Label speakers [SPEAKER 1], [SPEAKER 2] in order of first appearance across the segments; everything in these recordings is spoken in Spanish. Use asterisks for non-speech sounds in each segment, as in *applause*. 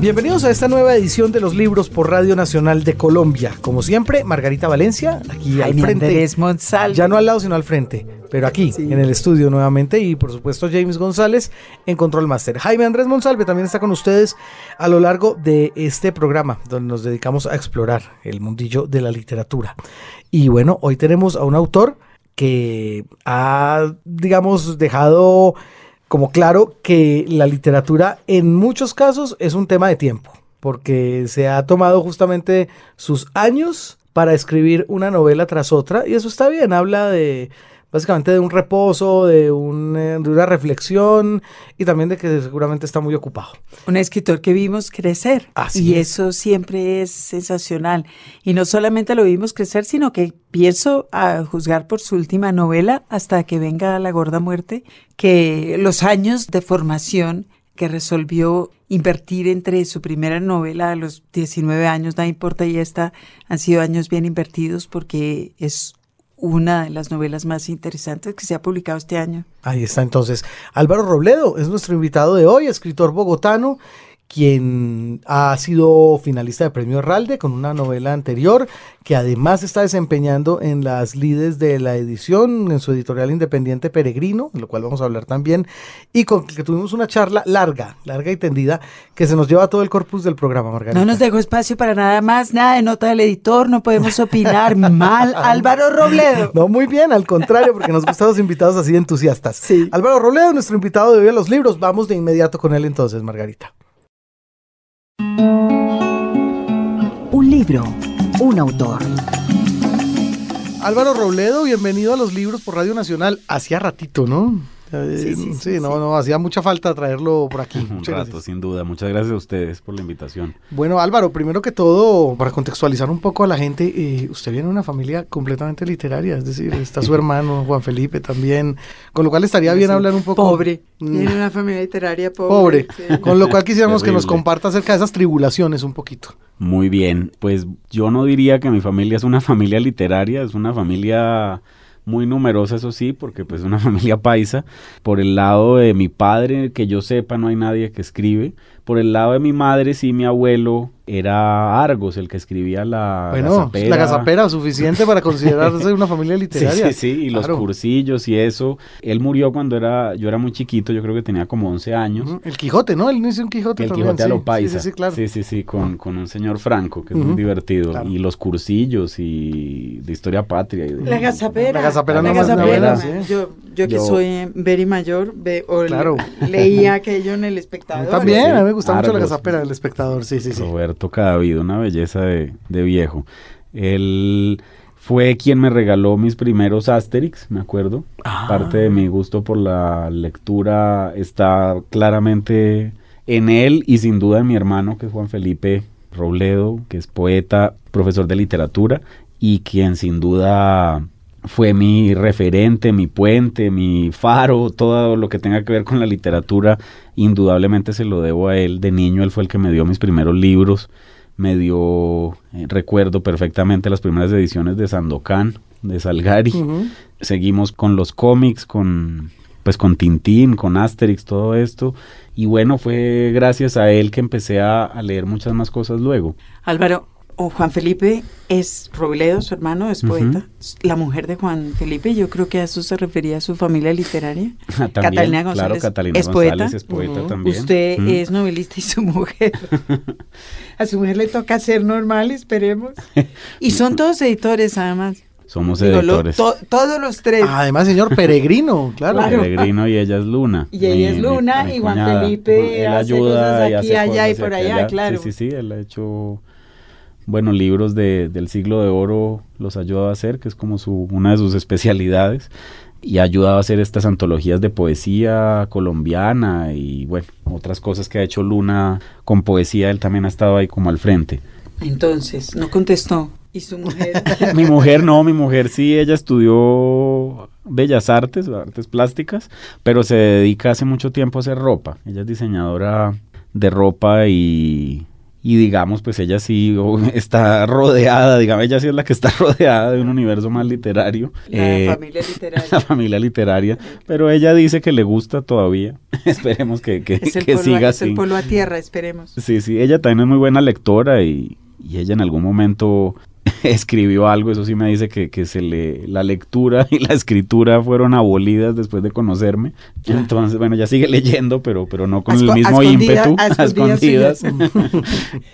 [SPEAKER 1] Bienvenidos a esta nueva edición de los libros por Radio Nacional de Colombia. Como siempre, Margarita Valencia, aquí al frente.
[SPEAKER 2] Andrés Monsalve.
[SPEAKER 1] Ya no al lado, sino al frente, pero aquí,
[SPEAKER 2] Sí.
[SPEAKER 1] en el estudio nuevamente. Y por supuesto, James González en Control Master. Jaime Andrés Monsalve también está con ustedes a lo largo de este programa, donde nos dedicamos a explorar el mundillo de la literatura. Y bueno, hoy tenemos a un autor que ha, digamos, dejado como claro que la literatura en muchos casos es un tema de tiempo, porque se ha tomado justamente sus años para escribir una novela tras otra, y eso está bien, habla de básicamente de un reposo, de, un, eh, de una reflexión y también de que seguramente está muy ocupado.
[SPEAKER 2] Un escritor que vimos crecer.
[SPEAKER 1] Así
[SPEAKER 2] y
[SPEAKER 1] es.
[SPEAKER 2] eso siempre es sensacional. Y no solamente lo vimos crecer, sino que pienso a juzgar por su última novela, hasta que venga la gorda muerte, que los años de formación que resolvió invertir entre su primera novela a los 19 años, no importa, y esta han sido años bien invertidos porque es una de las novelas más interesantes que se ha publicado este año.
[SPEAKER 1] Ahí está entonces. Álvaro Robledo es nuestro invitado de hoy, escritor bogotano, quien ha sido finalista de Premio Herralde con una novela anterior, que además está desempeñando en las lides de la edición, en su editorial independiente Peregrino, de lo cual vamos a hablar también, y con que tuvimos una charla larga, larga y tendida, que se nos lleva todo el corpus del programa, Margarita.
[SPEAKER 2] No nos dejó espacio para nada más, nada de nota del editor, no podemos opinar *laughs* mal. Álvaro Robledo.
[SPEAKER 1] No, muy bien, al contrario, porque nos gustan los invitados así de entusiastas.
[SPEAKER 2] Sí.
[SPEAKER 1] Álvaro Robledo, nuestro invitado de hoy a los libros. Vamos de inmediato con él entonces, Margarita.
[SPEAKER 3] Libro, un autor.
[SPEAKER 1] Álvaro Robledo, bienvenido a los libros por Radio Nacional. Hacía ratito, ¿no? Eh,
[SPEAKER 2] Sí, sí, sí,
[SPEAKER 1] no,
[SPEAKER 2] sí.
[SPEAKER 1] no, hacía mucha falta traerlo por aquí. *laughs*
[SPEAKER 4] Un
[SPEAKER 1] Muchas
[SPEAKER 4] rato,
[SPEAKER 1] gracias.
[SPEAKER 4] sin duda. Muchas gracias a ustedes por la invitación.
[SPEAKER 1] Bueno, Álvaro, primero que todo, para contextualizar un poco a la gente, eh, usted viene de una familia completamente literaria, es decir, está su *laughs* hermano Juan Felipe también, con lo cual estaría bien
[SPEAKER 2] Sí,
[SPEAKER 1] hablar un poco.
[SPEAKER 2] Pobre.
[SPEAKER 1] Mm.
[SPEAKER 2] Tiene una familia literaria pobre.
[SPEAKER 1] Pobre.
[SPEAKER 2] sí. *laughs*
[SPEAKER 1] Con lo cual quisiéramos que nos comparta acerca de esas tribulaciones un poquito.
[SPEAKER 4] Muy bien. Pues yo no diría que mi familia es una familia literaria, es una familia muy numerosa, eso sí, porque pues es una *laughs* familia paisa. Por el lado de mi padre, que yo sepa, no hay nadie que escribe. Por el lado de mi madre, sí, mi abuelo era Argos, el que escribía la
[SPEAKER 1] Bueno,
[SPEAKER 4] Gazapera.
[SPEAKER 1] la gazapera, suficiente para considerarse una familia *laughs*
[SPEAKER 4] Sí,
[SPEAKER 1] literaria.
[SPEAKER 4] sí, sí, y los
[SPEAKER 1] Claro.
[SPEAKER 4] cursillos y eso. Él murió cuando era, yo era muy chiquito, yo creo que tenía como 11 años.
[SPEAKER 1] El Quijote, ¿no? Él no hizo un Quijote
[SPEAKER 4] El
[SPEAKER 1] también.
[SPEAKER 4] Quijote a
[SPEAKER 1] sí.
[SPEAKER 4] lo paisa.
[SPEAKER 1] Sí, sí, sí, claro.
[SPEAKER 4] Sí, sí, sí, con, con un señor Franco, que es muy divertido.
[SPEAKER 1] claro.
[SPEAKER 4] Y los cursillos y de historia patria. y de-
[SPEAKER 2] La gazapera.
[SPEAKER 1] La gazapera
[SPEAKER 4] no
[SPEAKER 2] La
[SPEAKER 4] más
[SPEAKER 2] gazapera.
[SPEAKER 1] sí.
[SPEAKER 2] Yo, yo que
[SPEAKER 4] Yo-
[SPEAKER 2] soy very mayor, ve, o le-
[SPEAKER 1] Claro.
[SPEAKER 2] leía aquello en el espectador.
[SPEAKER 1] también,
[SPEAKER 4] sí.
[SPEAKER 1] a mí me gusta mucho la
[SPEAKER 4] Argos.
[SPEAKER 1] gazapera del espectador, sí, sí, sí.
[SPEAKER 4] Roberto Cadavid, una belleza de, de viejo. Él fue quien me regaló mis primeros Asterix, me acuerdo.
[SPEAKER 1] Ah.
[SPEAKER 4] Parte de mi gusto por la lectura está claramente en él y sin duda en mi hermano, que es Juan Felipe Robledo, que es poeta, profesor de literatura y quien sin duda fue mi referente, mi puente, mi faro, todo lo que tenga que ver con la literatura, indudablemente se lo debo a él. De niño él fue el que me dio mis primeros libros, me dio, eh, recuerdo perfectamente las primeras ediciones de Sandokan, de Salgari. Seguimos con los cómics, con pues con Tintín, con Asterix, todo esto. Y bueno, fue gracias a él que empecé a, a leer muchas más cosas luego.
[SPEAKER 2] Álvaro, o Juan Felipe es Robledo, su hermano, es poeta. La mujer de Juan Felipe, yo creo que a eso se refería a su familia literaria. *laughs*
[SPEAKER 4] También,
[SPEAKER 2] Catalina
[SPEAKER 4] claro,
[SPEAKER 2] González
[SPEAKER 4] Catalina
[SPEAKER 2] es
[SPEAKER 4] González
[SPEAKER 2] poeta.
[SPEAKER 4] es poeta
[SPEAKER 1] Ujú.
[SPEAKER 4] también.
[SPEAKER 2] Usted es novelista y su mujer. *laughs* a su mujer le toca ser normal, esperemos. *laughs* Y son todos editores, además.
[SPEAKER 4] Somos
[SPEAKER 2] Digo, lo-
[SPEAKER 4] editores.
[SPEAKER 2] to- todos los tres.
[SPEAKER 1] Además, señor peregrino, claro.
[SPEAKER 2] Claro.
[SPEAKER 4] Peregrino y ella es Luna.
[SPEAKER 2] Y ella es Luna,
[SPEAKER 4] mi
[SPEAKER 2] y Juan
[SPEAKER 4] cuñada.
[SPEAKER 2] Felipe
[SPEAKER 4] Él
[SPEAKER 2] hace
[SPEAKER 4] ayuda
[SPEAKER 2] cosas
[SPEAKER 4] y
[SPEAKER 2] aquí,
[SPEAKER 4] hace
[SPEAKER 2] allá y por
[SPEAKER 4] aquí,
[SPEAKER 2] allá, claro.
[SPEAKER 4] Sí, sí, sí, él ha hecho, bueno, libros de, del siglo de oro los ha ayudado a hacer, que es como su, una de sus especialidades, y ha ayudado a hacer estas antologías de poesía colombiana y, bueno, otras cosas que ha hecho Luna con poesía, él también ha estado ahí como al frente.
[SPEAKER 2] Entonces, no contestó. Y su mujer. *laughs*
[SPEAKER 4] Mi mujer no, mi mujer sí, ella estudió bellas artes, artes plásticas, pero se dedica hace mucho tiempo a hacer ropa. Ella es diseñadora de ropa y, y digamos, pues ella sí *laughs* está rodeada, digamos, ella sí es la que está *laughs* rodeada de un universo más literario.
[SPEAKER 2] La eh, familia *laughs* literaria.
[SPEAKER 4] La familia literaria, pero ella dice que le gusta todavía. esperemos que, que, siga
[SPEAKER 2] así. Es el pueblo a tierra, esperemos.
[SPEAKER 4] Sí, sí, ella también es muy buena lectora y, y ella en algún momento *laughs* escribió algo, eso sí me dice que, que, se le, la lectura *laughs* y la escritura fueron abolidas después de conocerme. Entonces, bueno, ya sigue leyendo, pero, pero no con el mismo ímpetu, a *laughs* escondidas.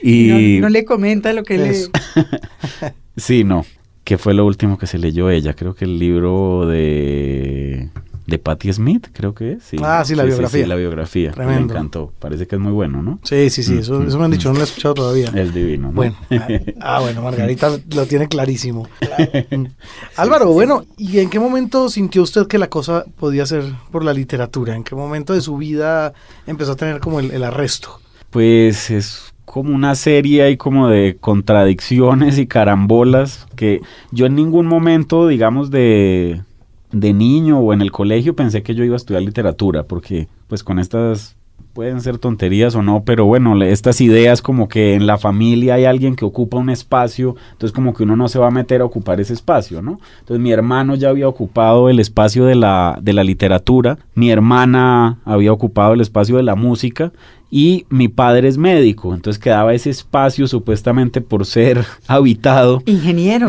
[SPEAKER 2] y no, le comenta lo que lee.
[SPEAKER 4] sí, no. ¿Qué fue lo último que se leyó ella? Creo que el libro de de Patti Smith, creo que es.
[SPEAKER 1] Ah, sí, la biografía. Sí,
[SPEAKER 4] la biografía. Me encantó. Parece que es muy bueno, ¿no?
[SPEAKER 1] Sí, sí, sí. Eso, eso me han dicho, no lo he escuchado todavía.
[SPEAKER 4] Es divino. ¿no?
[SPEAKER 1] Bueno. *laughs* Ah, bueno, Margarita lo tiene clarísimo. *laughs* Álvaro, bueno, ¿y en qué momento sintió usted que la cosa podía ser por la literatura? ¿En qué momento de su vida empezó a tener como el, el arresto?
[SPEAKER 4] Pues es como una serie ahí como de contradicciones y carambolas que yo en ningún momento, digamos, de de niño o en el colegio pensé que yo iba a estudiar literatura, porque pues con estas pueden ser tonterías o no, pero bueno, estas ideas como que en la familia hay alguien que ocupa un espacio, entonces como que uno no se va a meter a ocupar ese espacio, ¿no? Entonces mi hermano ya había ocupado el espacio de la, de la literatura, mi hermana había ocupado el espacio de la música y mi padre es médico, entonces quedaba ese espacio supuestamente por ser *laughs* habitado.
[SPEAKER 2] Ingeniero.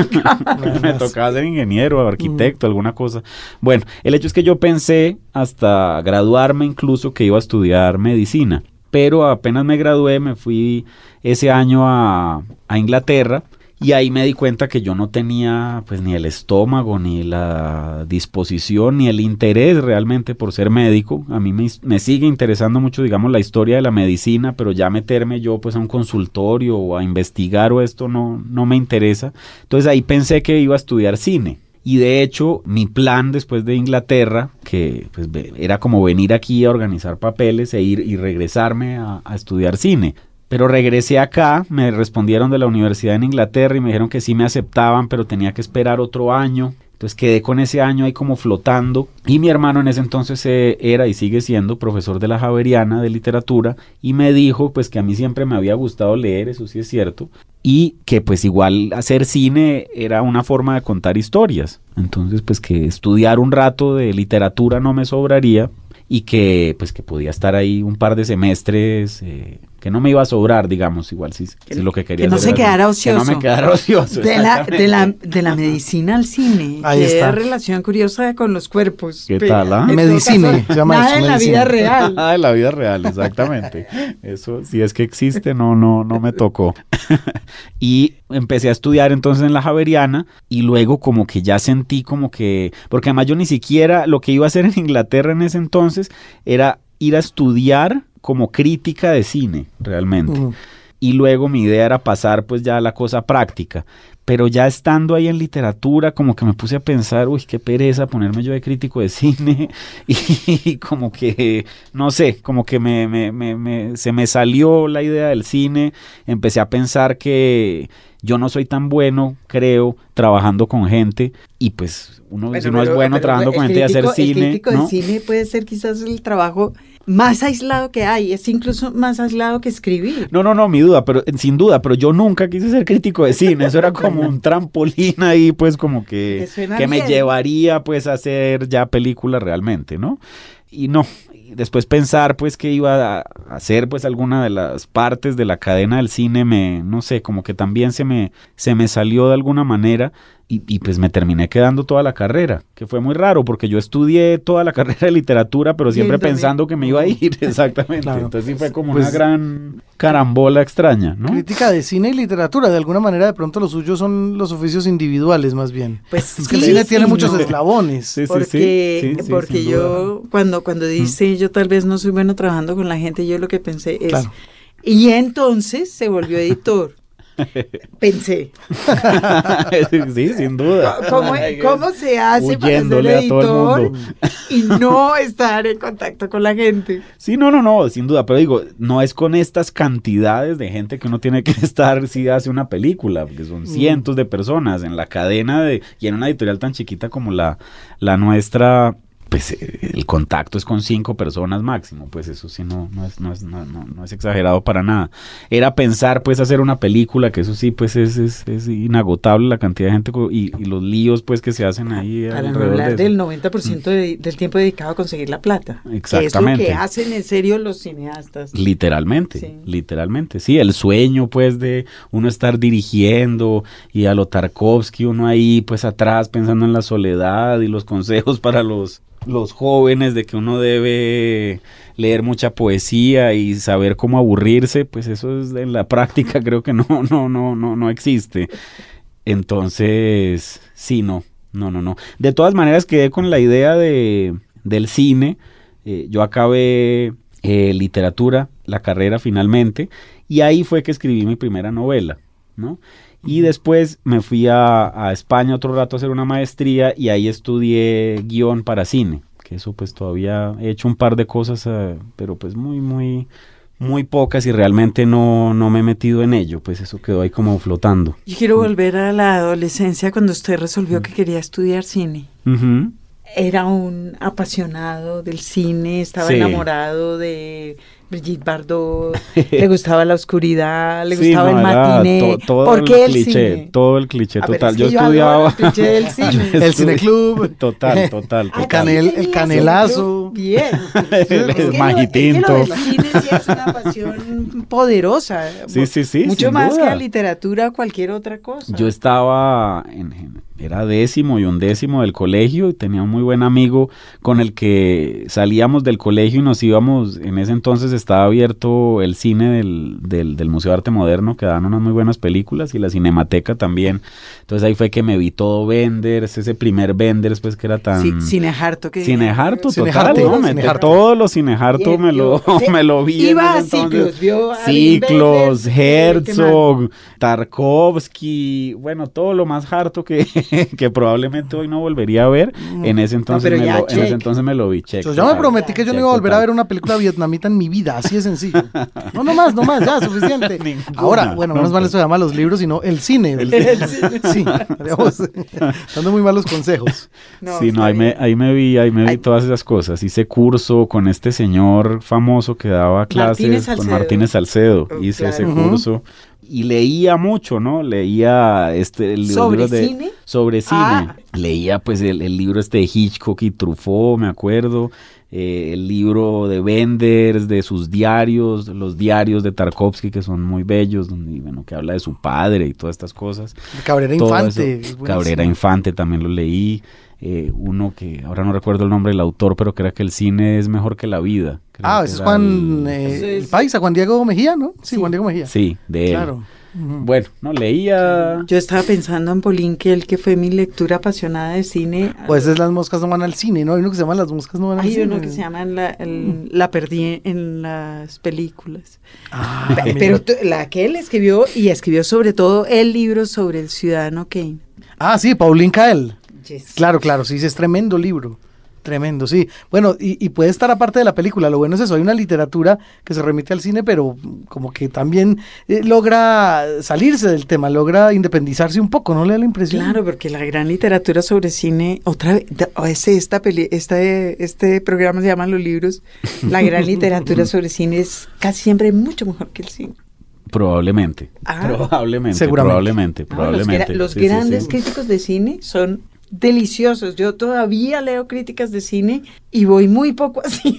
[SPEAKER 2] *laughs*
[SPEAKER 4] Me tocaba ser ingeniero, arquitecto, alguna cosa. Bueno, el hecho es que yo pensé hasta graduarme incluso que iba a estudiar medicina, pero apenas me gradué me fui ese año a, a Inglaterra y ahí me di cuenta que yo no tenía pues ni el estómago, ni la disposición, ni el interés realmente por ser médico. A mí me, me, sigue interesando mucho, digamos, la historia de la medicina, pero ya meterme yo pues a un consultorio o a investigar o esto no, no me interesa. Entonces ahí pensé que iba a estudiar cine. Y de hecho, mi plan después de Inglaterra, que pues, era como venir aquí a organizar papeles e ir y regresarme a, estudiar cine. Pero regresé acá, me respondieron de la universidad en Inglaterra y me dijeron que sí me aceptaban, pero tenía que esperar otro año. Entonces quedé con ese año ahí como flotando. Y mi hermano en ese entonces eh, era y sigue siendo profesor de la Javeriana de literatura y me dijo pues que a mí siempre me había gustado leer, eso sí es cierto, y que pues igual hacer cine era una forma de contar historias. Entonces pues que estudiar un rato de literatura no me sobraría y que pues que podía estar ahí un par de semestres eh, que no me iba a sobrar, digamos, igual si, si lo que quería
[SPEAKER 2] que no se quedara ocioso.
[SPEAKER 4] Que no me quedara ocioso.
[SPEAKER 2] De la, de la, de la medicina al cine. *laughs* Ahí Qué está. relación curiosa con los cuerpos.
[SPEAKER 4] ¿Qué tal?
[SPEAKER 1] Ah? Medicina.
[SPEAKER 2] Se llama nada en la vida real. *laughs*
[SPEAKER 4] Nada en la vida real, exactamente. Eso, si es que existe, no, no, no me tocó. *laughs* y empecé a estudiar entonces en la Javeriana y luego como que ya sentí como que, porque además yo ni siquiera lo que iba a hacer en Inglaterra en ese entonces era ir a estudiar como crítica de cine, realmente. Y luego mi idea era pasar pues ya a la cosa práctica. Pero ya estando ahí en literatura, como que me puse a pensar, uy, qué pereza ponerme yo de crítico de cine. *laughs* Y, como que, no sé, como que me, me, me, se me salió la idea del cine. Empecé a pensar que yo no soy tan bueno, creo, trabajando con gente. Y pues uno, si no es bueno trabajando con gente y hacer cine.
[SPEAKER 2] El crítico de cine puede ser quizás el trabajo más aislado que hay, es incluso más aislado que escribir.
[SPEAKER 4] No, no, no, mi duda, pero sin duda, pero yo nunca quise ser crítico de cine, eso era *laughs* como un trampolín ahí, pues como que, que me llevaría pues a hacer ya películas realmente, ¿no? Y no, después pensar pues que iba a hacer pues alguna de las partes de la cadena del cine me no sé como que también se me se me salió de alguna manera y, pues me terminé quedando toda la carrera, que fue muy raro porque yo estudié toda la *laughs* carrera de literatura, pero siempre pensando que me iba a ir, *laughs* exactamente. Entonces sí fue como una pues gran carambola extraña, ¿no?
[SPEAKER 1] Crítica de cine y literatura, de alguna manera de pronto los suyos son los oficios individuales más bien.
[SPEAKER 2] Pues
[SPEAKER 1] es que el cine tiene muchos eslabones.
[SPEAKER 2] Sí, porque porque yo cuando cuando dice yo tal vez no soy bueno trabajando con la gente, yo lo que pensé es y entonces se volvió editor. *laughs* Pensé. *laughs*
[SPEAKER 4] sí, sin duda.
[SPEAKER 2] ¿Cómo, se hace para ser editor y no estar en contacto con la gente?
[SPEAKER 4] Sí, no, no, no, sin duda. Pero digo, no es con estas cantidades de gente que uno tiene que *laughs* estar si hace una película, porque son mm. cientos de personas en la cadena de y en una editorial tan chiquita como la, la nuestra pues eh, el contacto es con cinco personas máximo, pues eso sí no, no, es, no, es, no, no, es exagerado para nada. Era pensar pues hacer una película, que eso sí pues es, es, es inagotable la cantidad de gente y, y, los líos pues que se hacen ahí.
[SPEAKER 2] Para no hablar del 90% de, del tiempo dedicado a conseguir la plata.
[SPEAKER 4] Exactamente.
[SPEAKER 2] Que es lo que hacen en serio los cineastas.
[SPEAKER 4] Literalmente, literalmente. Sí, el sueño pues de uno estar dirigiendo y a lo Tarkovsky uno ahí pues atrás pensando en la soledad y los consejos para los los jóvenes de que uno debe leer mucha poesía y saber cómo aburrirse, pues eso es en la práctica creo que no no no no no existe. Entonces, sí, no. No, no, no. De todas maneras quedé con la idea de del cine. Eh, yo acabé eh, literatura, la carrera finalmente, y ahí fue que escribí mi primera novela, ¿no? Y después me fui a, España otro rato a hacer una maestría y ahí estudié guion para cine, que eso pues todavía he hecho un par de cosas, eh, pero pues muy, muy, muy pocas y realmente no, no me he metido en ello, pues eso quedó ahí como flotando.
[SPEAKER 2] Yo quiero volver a la adolescencia cuando usted resolvió que quería estudiar cine. Era un apasionado del cine, estaba enamorado de Brigitte Bardot, *laughs* le gustaba la oscuridad, le gustaba el matiné.
[SPEAKER 4] todo ¿Por qué el, cliché, Todo el cliché total. yo estudiaba.
[SPEAKER 1] el, cine. *laughs* el cine club. *laughs*
[SPEAKER 4] Total, total.
[SPEAKER 1] El, canel, el canelazo.
[SPEAKER 2] Bien.
[SPEAKER 4] el majitinto.
[SPEAKER 2] el cine sí es una pasión poderosa.
[SPEAKER 4] Sí, sí, sí.
[SPEAKER 2] Mucho más que la literatura o cualquier otra cosa.
[SPEAKER 4] Yo estaba en era décimo y undécimo del colegio y tenía un muy buen amigo con el que salíamos del colegio y nos íbamos, en ese entonces estaba abierto el cine del, del, del Museo de Arte Moderno que daban unas muy buenas películas y la Cinemateca también. Entonces ahí fue que me vi todo Venders, ese primer Venders pues que era tan...
[SPEAKER 2] Sí, cineharto. Que...
[SPEAKER 4] Cineharto, total, ¿no? Me, todos los cineharto me lo, *laughs* me lo vi.
[SPEAKER 2] Iba a ciclos, vio
[SPEAKER 4] Ciclos, Herzog, Tarkovsky, bueno, todo lo más harto que, *laughs* que probablemente hoy no volvería a ver, mm. en ese entonces, me, lo, en ese entonces me lo vi. Check,
[SPEAKER 1] yo me prometí que yo no iba a volver a ver una película vietnamita en mi vida, así de sencillo. No, no más, no más, ya, suficiente. *laughs* Ahora, bueno, menos mal esto se llama los libros, sino el cine. El, *laughs* cine. Sí, dando muy malos consejos.
[SPEAKER 4] sí, no, ahí me, ahí me vi, ahí me vi todas esas cosas. Hice curso con este señor famoso que daba clases, con Martínez Salcedo. Oh, Hice ese curso y leía mucho, ¿no? Leía este el
[SPEAKER 2] ¿Sobre
[SPEAKER 4] libro de
[SPEAKER 2] cine?
[SPEAKER 4] sobre cine. Ah. Leía pues el, libro este de Hitchcock y Truffaut, me acuerdo. Eh, el libro de Benders, de sus diarios, los diarios de Tarkovsky que son muy bellos, donde bueno, que habla de su padre y todas estas cosas.
[SPEAKER 1] Cabrera Infante.
[SPEAKER 4] Cabrera Infante también lo leí. Eh, uno que ahora no recuerdo el nombre del autor, pero que era que el cine es mejor que la vida.
[SPEAKER 1] Ah, es Juan eh, Paisa, Juan Diego Mejía, ¿no? Sí, Juan Diego Mejía.
[SPEAKER 4] Sí, de él. Claro. Bueno, no leía.
[SPEAKER 2] Yo estaba pensando en Polín, que el que fue mi lectura apasionada de cine.
[SPEAKER 1] Pues es Las moscas no van al cine, ¿no? Hay uno que se llama Las moscas no van al cine.
[SPEAKER 2] Hay uno que se llama La, la perdí en las películas. Ah, pero la que él escribió, y escribió sobre todo el libro sobre el ciudadano Kane.
[SPEAKER 1] Ah, sí, Paulín Cael. Claro, claro, sí, es tremendo libro. Tremendo, sí. Bueno, y, puede estar aparte de la película. Lo bueno es eso, hay una literatura que se remite al cine, pero como que también eh, logra salirse del tema, logra independizarse un poco, ¿no le da la impresión?
[SPEAKER 2] Claro, porque la gran literatura sobre cine, otra vez, este, esta peli, este, este programa se llama Los libros, la gran literatura sobre cine es casi siempre mucho mejor que el cine.
[SPEAKER 4] Probablemente, ah. probablemente, probablemente, probablemente.
[SPEAKER 2] los, grandes críticos de cine son deliciosos. Yo todavía leo críticas de cine y voy muy poco a *laughs* cine.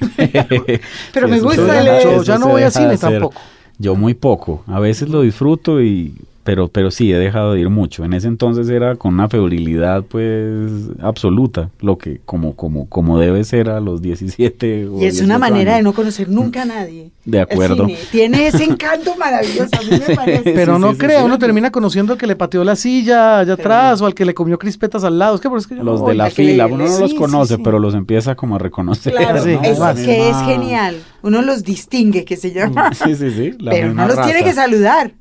[SPEAKER 2] Pero, *laughs* me gusta leer.
[SPEAKER 1] Yo ya no voy a cine tampoco.
[SPEAKER 4] Yo muy poco. A veces lo disfruto y pero, pero sí, he dejado de ir mucho. En ese entonces era con una febrilidad pues absoluta, lo que como, como, como debe ser a los 17
[SPEAKER 2] Y es una manera de no conocer nunca a nadie. *laughs*
[SPEAKER 4] De acuerdo.
[SPEAKER 2] Tiene ese encanto maravilloso, a mí me *laughs* parece.
[SPEAKER 1] Pero no crea, uno termina conociendo al que le pateó la silla allá atrás o al que le comió crispetas al lado. Es que, por es que
[SPEAKER 4] los de la fila, uno no los conoce, pero los empieza como a reconocer.
[SPEAKER 2] Claro, es, que es genial. Uno los distingue, que se llama.
[SPEAKER 4] Sí, sí, sí.
[SPEAKER 2] pero no los tiene que saludar.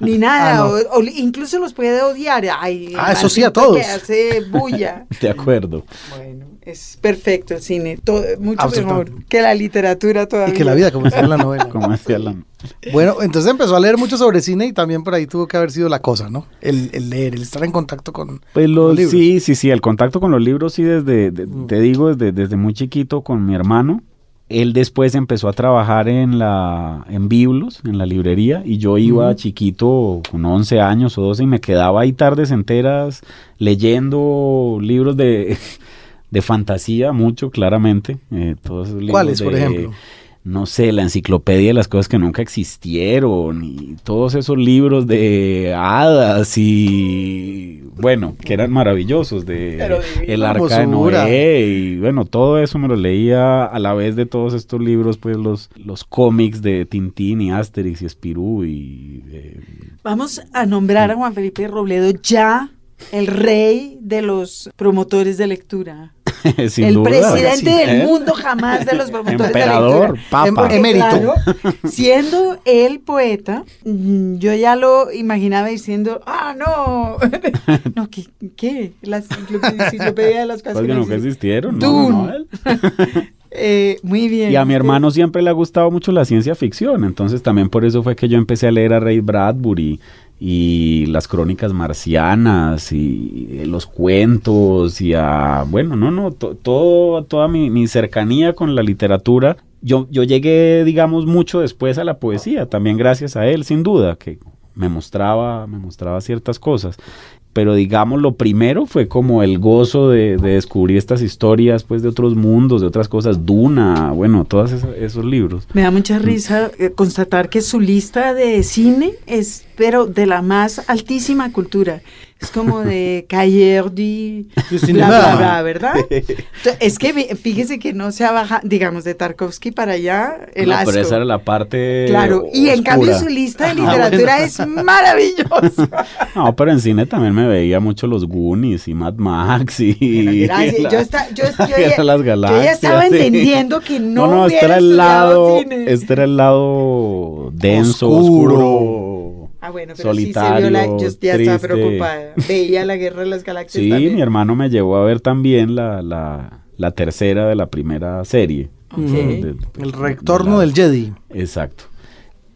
[SPEAKER 2] Ni nada, ah, o, incluso los puede odiar. Ay,
[SPEAKER 1] ah, eso sí, a todos.
[SPEAKER 2] Que hace bulla. *laughs*
[SPEAKER 4] De acuerdo.
[SPEAKER 2] Bueno, Es perfecto el cine, todo, mucho mejor que la literatura todavía.
[SPEAKER 1] Y que la vida, como decía la novela. *laughs*
[SPEAKER 4] Como decía la...
[SPEAKER 1] Bueno, entonces empezó a leer mucho sobre cine y también por ahí tuvo que haber sido la cosa, ¿no? El, el leer, el estar en contacto con
[SPEAKER 4] Pues
[SPEAKER 1] los
[SPEAKER 4] los,
[SPEAKER 1] libros.
[SPEAKER 4] sí, sí, sí, el contacto con los libros sí desde, de-
[SPEAKER 1] Mm.
[SPEAKER 4] te digo, desde, desde muy chiquito con mi hermano. Él después empezó a trabajar en la en Biblos, en la librería, y yo iba chiquito con 11 años o 12 y me quedaba ahí tardes enteras leyendo libros de, *laughs* de fantasía, mucho claramente. eh, todos
[SPEAKER 1] ¿Cuáles, por ejemplo?
[SPEAKER 4] No sé, la enciclopedia de las cosas que nunca existieron y todos esos libros de hadas y bueno, que eran maravillosos de
[SPEAKER 2] Pero.
[SPEAKER 4] El Arca de. Noé y bueno, todo eso me lo leía a la vez de todos estos libros, pues los, los cómics de Tintín y Asterix y Spirú y eh,
[SPEAKER 2] Vamos a nombrar a Juan Felipe Robledo ya el rey de los promotores de lectura. *laughs*
[SPEAKER 4] sin
[SPEAKER 2] el
[SPEAKER 4] duda,
[SPEAKER 2] presidente del
[SPEAKER 4] ¿eh?
[SPEAKER 2] mundo jamás de los promotores *laughs*
[SPEAKER 4] Emperador,
[SPEAKER 2] de lectura.
[SPEAKER 4] papa.
[SPEAKER 1] Emérito.
[SPEAKER 2] claro, *laughs* siendo él poeta, mm, yo ya lo imaginaba diciendo, ah, no, no, ¿qué? qué? La enciclopedia de las cosas
[SPEAKER 4] Pues que
[SPEAKER 2] no
[SPEAKER 4] nunca existieron, no, no, él.
[SPEAKER 2] Eh, muy bien.
[SPEAKER 4] Y a mi hermano siempre le ha gustado mucho la ciencia ficción, entonces también por eso fue que yo empecé a leer a Ray Bradbury y las crónicas marcianas y los cuentos y a, bueno, no, no, to- todo, toda mi, mi cercanía con la literatura. Yo, yo llegué, digamos, mucho después a la poesía, también gracias a él, sin duda, que me mostraba, me mostraba ciertas cosas pero digamos lo primero fue como el gozo de, de descubrir estas historias pues de otros mundos, de otras cosas, Duna, bueno, todos esos, libros.
[SPEAKER 2] Me da mucha risa eh, constatar que su lista de cine es, pero de la más altísima cultura. Es como de
[SPEAKER 1] sin
[SPEAKER 2] bla, bla, bla, ¿verdad? Entonces, Es que fíjese que no se ha bajado, digamos, de Tarkovsky para allá, el
[SPEAKER 4] No,
[SPEAKER 2] asco.
[SPEAKER 4] pero esa era la parte
[SPEAKER 2] Claro, y en cambio su lista de
[SPEAKER 1] Ah,
[SPEAKER 2] literatura
[SPEAKER 1] bueno.
[SPEAKER 2] es maravillosa. *laughs*
[SPEAKER 4] No, pero en cine también me veía mucho los Goonies y Mad Max y...
[SPEAKER 2] Bueno, gracias.
[SPEAKER 4] la- *laughs*
[SPEAKER 2] Yo, está- yo, yo ya, yo ya estaba
[SPEAKER 4] sí.
[SPEAKER 2] entendiendo que no,
[SPEAKER 4] No, no, este
[SPEAKER 2] hubiera
[SPEAKER 4] era el lado,
[SPEAKER 2] cine.
[SPEAKER 4] este era el lado denso,
[SPEAKER 1] Oscuro.
[SPEAKER 4] oscuro,
[SPEAKER 2] Ah, bueno, pero
[SPEAKER 4] solitario,
[SPEAKER 2] sí se vio la, yo ya estaba
[SPEAKER 4] triste.
[SPEAKER 2] preocupada. Veía la Guerra de las Galaxias
[SPEAKER 4] Sí,
[SPEAKER 2] también.
[SPEAKER 4] mi hermano me llevó a ver también la, la, la tercera de la primera serie. De-
[SPEAKER 1] el retorno
[SPEAKER 4] de
[SPEAKER 1] del Jedi.
[SPEAKER 4] Exacto.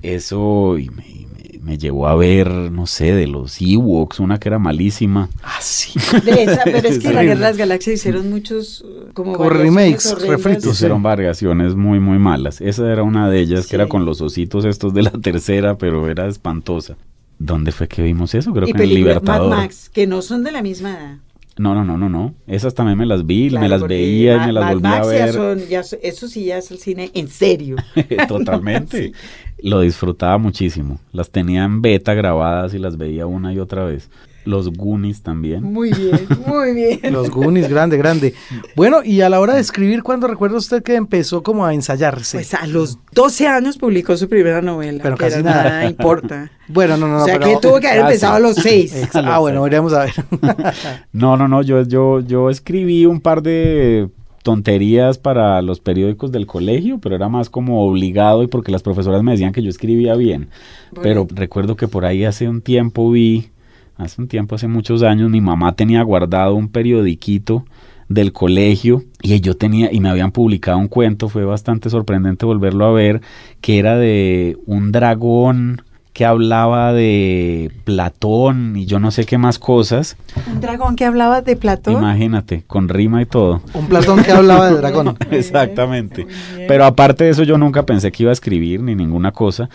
[SPEAKER 4] Eso y me, y me- me llevó a ver, no sé, de los Ewoks, una que era malísima.
[SPEAKER 1] Ah, sí. *laughs*
[SPEAKER 2] De esa, pero es que
[SPEAKER 4] Sí.
[SPEAKER 2] la Guerra de las Galaxias hicieron muchos uh, como,
[SPEAKER 1] remakes, refritos.
[SPEAKER 4] Hicieron variaciones muy, muy malas. Esa era una de ellas,
[SPEAKER 2] Sí.
[SPEAKER 4] que era con los ositos estos de la tercera, pero era espantosa. ¿Dónde fue que vimos eso? Creo
[SPEAKER 2] Y
[SPEAKER 4] que en el
[SPEAKER 2] películas Mad
[SPEAKER 4] Libertador.
[SPEAKER 2] Max, que no son de la misma edad.
[SPEAKER 4] No, no, no, no, no. Esas también me las vi,
[SPEAKER 2] Claro,
[SPEAKER 4] me las veía y me las volví a
[SPEAKER 2] ya
[SPEAKER 4] ver.
[SPEAKER 2] son- ya so- eso sí ya es el cine en serio. *laughs*
[SPEAKER 4] Totalmente. Lo disfrutaba muchísimo. Las tenía en beta grabadas y las veía una y otra vez. Los Goonies también.
[SPEAKER 2] Muy bien, muy bien. *laughs*
[SPEAKER 1] Los Goonies, grande, grande. Bueno, y a la hora de escribir, ¿cuándo recuerda usted que empezó como a ensayarse?
[SPEAKER 2] Pues a los 12 años publicó su primera novela.
[SPEAKER 1] Pero casi
[SPEAKER 2] era
[SPEAKER 1] nada.
[SPEAKER 2] importa. *laughs*
[SPEAKER 1] bueno, no, no, no.
[SPEAKER 2] o sea
[SPEAKER 1] pero-
[SPEAKER 2] que tuvo que haber
[SPEAKER 4] Casi.
[SPEAKER 2] empezado a los 6. *laughs*
[SPEAKER 1] Ex- ah, bueno, veremos a ver.
[SPEAKER 4] No, no, no. Yo, yo, yo escribí un par de tonterías para los periódicos del colegio, pero era más como obligado y porque las profesoras me decían que yo escribía bien. Pero recuerdo que por ahí hace un tiempo vi, hace un tiempo, hace muchos años, mi mamá tenía guardado un periodiquito del colegio y yo tenía y me habían publicado un cuento, fue bastante sorprendente volverlo a ver, que era de un dragón que hablaba de Platón y yo no sé qué más cosas.
[SPEAKER 2] Un dragón que hablaba de Platón.
[SPEAKER 4] Imagínate, con rima y todo.
[SPEAKER 1] Un Platón que hablaba de dragón. *laughs*
[SPEAKER 4] Exactamente. Pero aparte de eso, yo nunca pensé que iba a escribir ni ninguna cosa.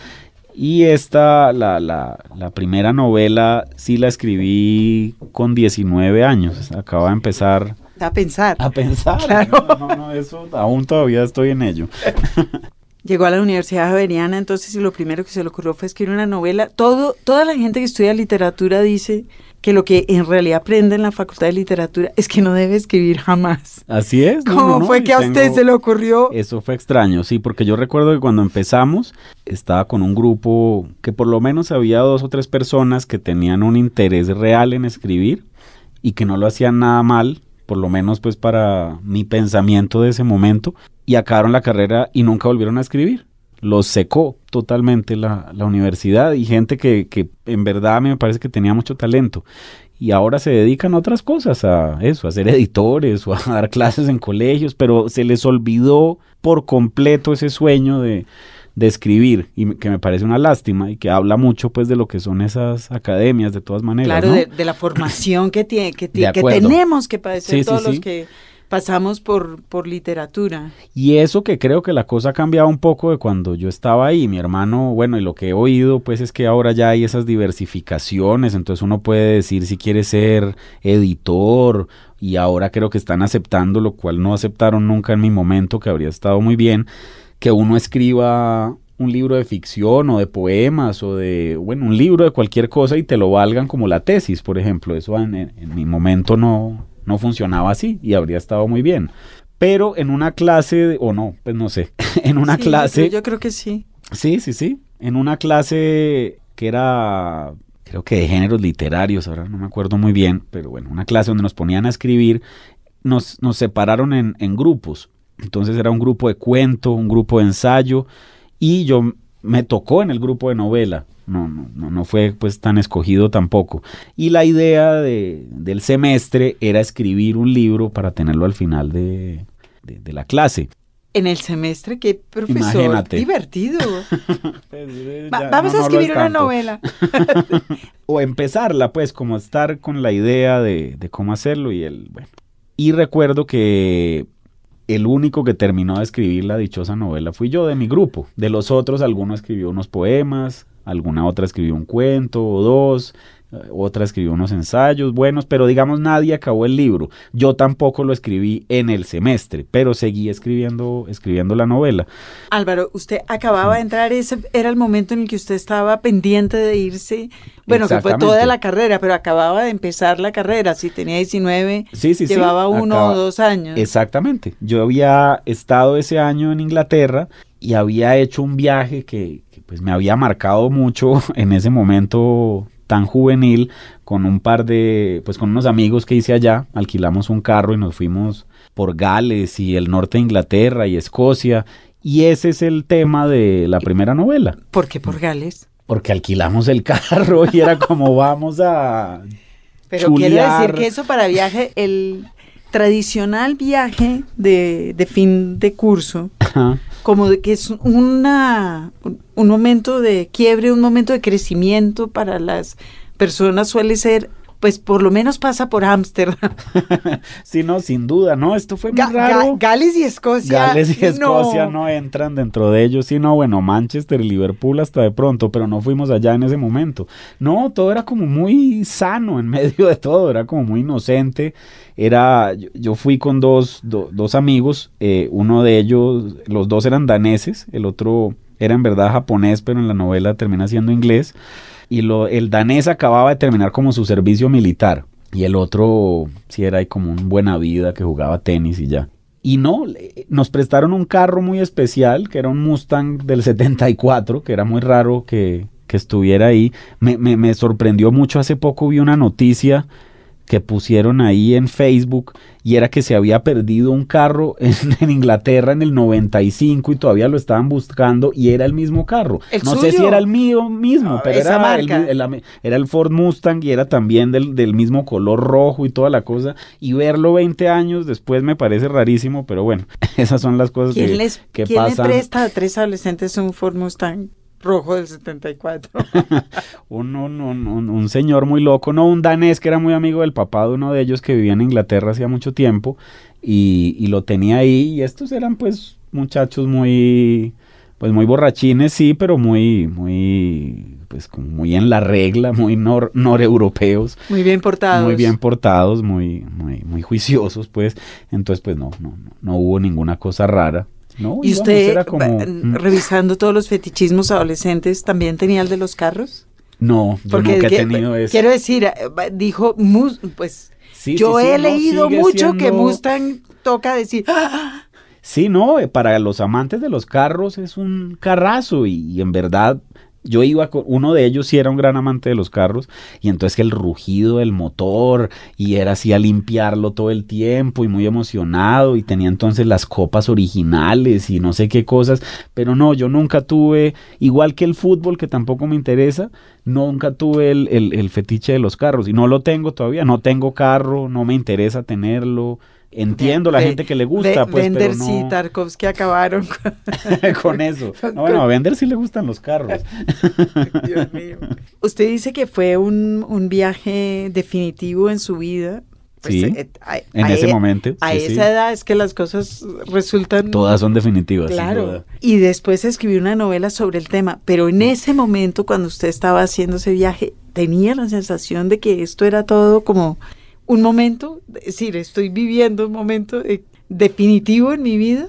[SPEAKER 4] Y esta, la, la, la primera novela, sí la escribí con 19 años. Acaba de empezar
[SPEAKER 2] A pensar.
[SPEAKER 4] a pensar.
[SPEAKER 2] Claro.
[SPEAKER 4] No, no, no, eso aún todavía estoy en ello. *laughs*
[SPEAKER 2] Llegó a la Universidad Javeriana, entonces y lo primero que se le ocurrió fue escribir una novela. Todo, toda la gente que estudia literatura dice que lo que en realidad aprende en la Facultad de Literatura es que no debe escribir jamás.
[SPEAKER 4] Así es.
[SPEAKER 2] ¿Cómo
[SPEAKER 4] no, no,
[SPEAKER 2] fue que a usted se le ocurrió?
[SPEAKER 4] Eso fue extraño, sí, porque yo recuerdo que cuando empezamos estaba con un grupo que por lo menos había dos o tres personas que tenían un interés real en escribir y que no lo hacían nada mal, por lo menos pues para mi pensamiento de ese momento, y acabaron la carrera y nunca volvieron a escribir. Los secó totalmente la, la universidad y gente que, que en verdad a mí me parece que tenía mucho talento. y ahora se dedican a otras cosas, a eso, a ser editores o a *laughs* dar clases en colegios, pero se les olvidó por completo ese sueño de, de escribir y que me parece una lástima y que habla mucho pues de lo que son esas academias de todas maneras.
[SPEAKER 2] Claro, de, la formación que, tiene, que, que tenemos que padecer todos los que pasamos por, por literatura.
[SPEAKER 4] Y eso que creo que la cosa ha cambiado un poco de cuando yo estaba ahí, mi hermano, bueno, y lo que he oído pues es que ahora ya hay esas diversificaciones, entonces uno puede decir si quiere ser editor y ahora creo que están aceptando, lo cual no aceptaron nunca en mi momento, que habría estado muy bien, que uno escriba un libro de ficción o de poemas o de, bueno, un libro de cualquier cosa y te lo valgan como la tesis, por ejemplo. Eso en mi momento no, no funcionaba así y habría estado muy bien. Pero en una clase, o no, pues no sé, *laughs* en una clase...
[SPEAKER 2] Yo creo que sí.
[SPEAKER 4] Sí, sí, sí. En una clase que era, creo que de géneros literarios, ahora no me acuerdo muy bien, pero bueno, una clase donde nos ponían a escribir, nos, nos separaron en, en grupos. Entonces era un grupo de cuento, un grupo de ensayo, y yo me tocó en el grupo de novela no, no, no fue pues tan escogido tampoco. Y la idea de, del semestre era escribir un libro para tenerlo al final de, de, la clase.
[SPEAKER 2] En el semestre, qué profesor divertido. *laughs* Pues, vamos a escribir una novela. *laughs*
[SPEAKER 4] o empezarla, pues, como estar con la idea de, de cómo hacerlo y el, bueno. Y recuerdo que el único que terminó de escribir la dichosa novela fui yo de mi grupo. De los otros, alguno escribió unos poemas, alguna otra escribió un cuento o dos, otra escribió unos ensayos buenos, pero digamos nadie acabó el libro. Yo tampoco lo escribí en el semestre, pero seguí escribiendo, escribiendo la novela.
[SPEAKER 2] Álvaro, usted acababa de entrar, ese era el momento en el que usted estaba pendiente de irse, bueno, que fue toda la carrera, pero acababa de empezar la carrera, si tenía 19, llevaba uno o dos años.
[SPEAKER 4] Exactamente, yo había estado ese año en Inglaterra y había hecho un viaje que, pues me había marcado mucho *laughs* en ese momento tan juvenil con un par de, pues con unos amigos que hice allá, alquilamos un carro y nos fuimos por Gales y el norte de Inglaterra y Escocia y ese es el tema de la primera novela.
[SPEAKER 2] ¿Por qué por Gales?
[SPEAKER 4] Porque alquilamos el carro y era como vamos a
[SPEAKER 2] Pero quiere decir que eso para viaje, el tradicional viaje de, de fin de curso, como de que es una, un momento de quiebre, un momento de crecimiento para las personas, suele ser pues por lo menos pasa por Ámsterdam. *laughs*
[SPEAKER 4] sí, no, sin duda, ¿no? Esto fue muy raro.
[SPEAKER 2] Gales y Escocia.
[SPEAKER 4] Gales y Escocia no. entran dentro de ellos, sino, bueno, Manchester y Liverpool hasta de pronto, pero no fuimos allá en ese momento. No, todo era como muy sano en *laughs* medio de todo, era como muy inocente. Era, yo, fui con dos, dos amigos, eh, uno de ellos, los dos eran daneses, el otro era en verdad japonés, pero en la novela termina siendo inglés y lo, el danés acababa de terminar como su servicio militar y el otro sí era ahí como un buena vida que jugaba tenis y ya. Y no, nos prestaron un carro muy especial, que era un Mustang del 74, que era muy raro que, que estuviera ahí. Me, me, me sorprendió mucho, hace poco vi una noticia que pusieron ahí en Facebook y era que se había perdido un carro *laughs* en, Inglaterra en el 95 y todavía lo estaban buscando y era el mismo carro. no sé si era el mío mismo, pero era el, era el, Ford Mustang y era también del, del, mismo color rojo y toda la cosa. Y verlo 20 años después me parece rarísimo, pero bueno, *laughs* esas son las cosas que, les, que ¿quién
[SPEAKER 2] le presta a tres adolescentes un Ford Mustang? Rojo del 74. *laughs*
[SPEAKER 4] un, un, un, un, señor muy loco, no, un danés que era muy amigo del papá de uno de ellos que vivía en Inglaterra hacía mucho tiempo y, y lo tenía ahí y estos eran pues muchachos muy pues muy borrachines sí, pero muy muy pues como muy en la regla, muy nor, noreuropeos.
[SPEAKER 2] Muy bien portados.
[SPEAKER 4] Muy bien portados, muy muy muy juiciosos, pues. Entonces pues no no no hubo ninguna cosa rara
[SPEAKER 2] y usted, mm. revisando todos los fetichismos adolescentes, ¿también tenía el de los carros?
[SPEAKER 4] No, yo Porque nunca he tenido eso.
[SPEAKER 2] Quiero decir, eh, dijo, pues yo he leído mucho que Mustang toca decir... ¡Ah!
[SPEAKER 4] Sí, no, eh, para los amantes de los carros es un carrazo y, en verdad yo iba con uno de ellos sí era un gran amante de los carros y entonces el rugido del motor y era así a limpiarlo todo el tiempo y muy emocionado y tenía entonces las copas originales y no sé qué cosas, pero no, yo nunca tuve, igual que el fútbol que tampoco me interesa, nunca tuve el, el, el fetiche de los carros y no lo tengo todavía, no tengo carro, no me interesa tenerlo entiendo la gente que le gusta, pues,
[SPEAKER 2] Bender
[SPEAKER 4] pero no...
[SPEAKER 2] y Tarkovsky acabaron *laughs* *laughs*
[SPEAKER 4] con eso. *laughs* No, bueno, a Bender sí le gustan los carros.
[SPEAKER 2] Dios mío. Usted dice que fue un, un viaje definitivo en su vida.
[SPEAKER 4] Pues, sí, eh, a, en a ese e, momento.
[SPEAKER 2] A
[SPEAKER 4] sí,
[SPEAKER 2] esa
[SPEAKER 4] sí.
[SPEAKER 2] edad es que las cosas resultan...
[SPEAKER 4] Todas son definitivas.
[SPEAKER 2] Claro. Y después escribió una novela sobre el tema, pero en ese momento cuando usted estaba haciendo ese viaje, tenía la sensación de que esto era todo como un momento, es decir, estoy viviendo un momento definitivo en mi vida?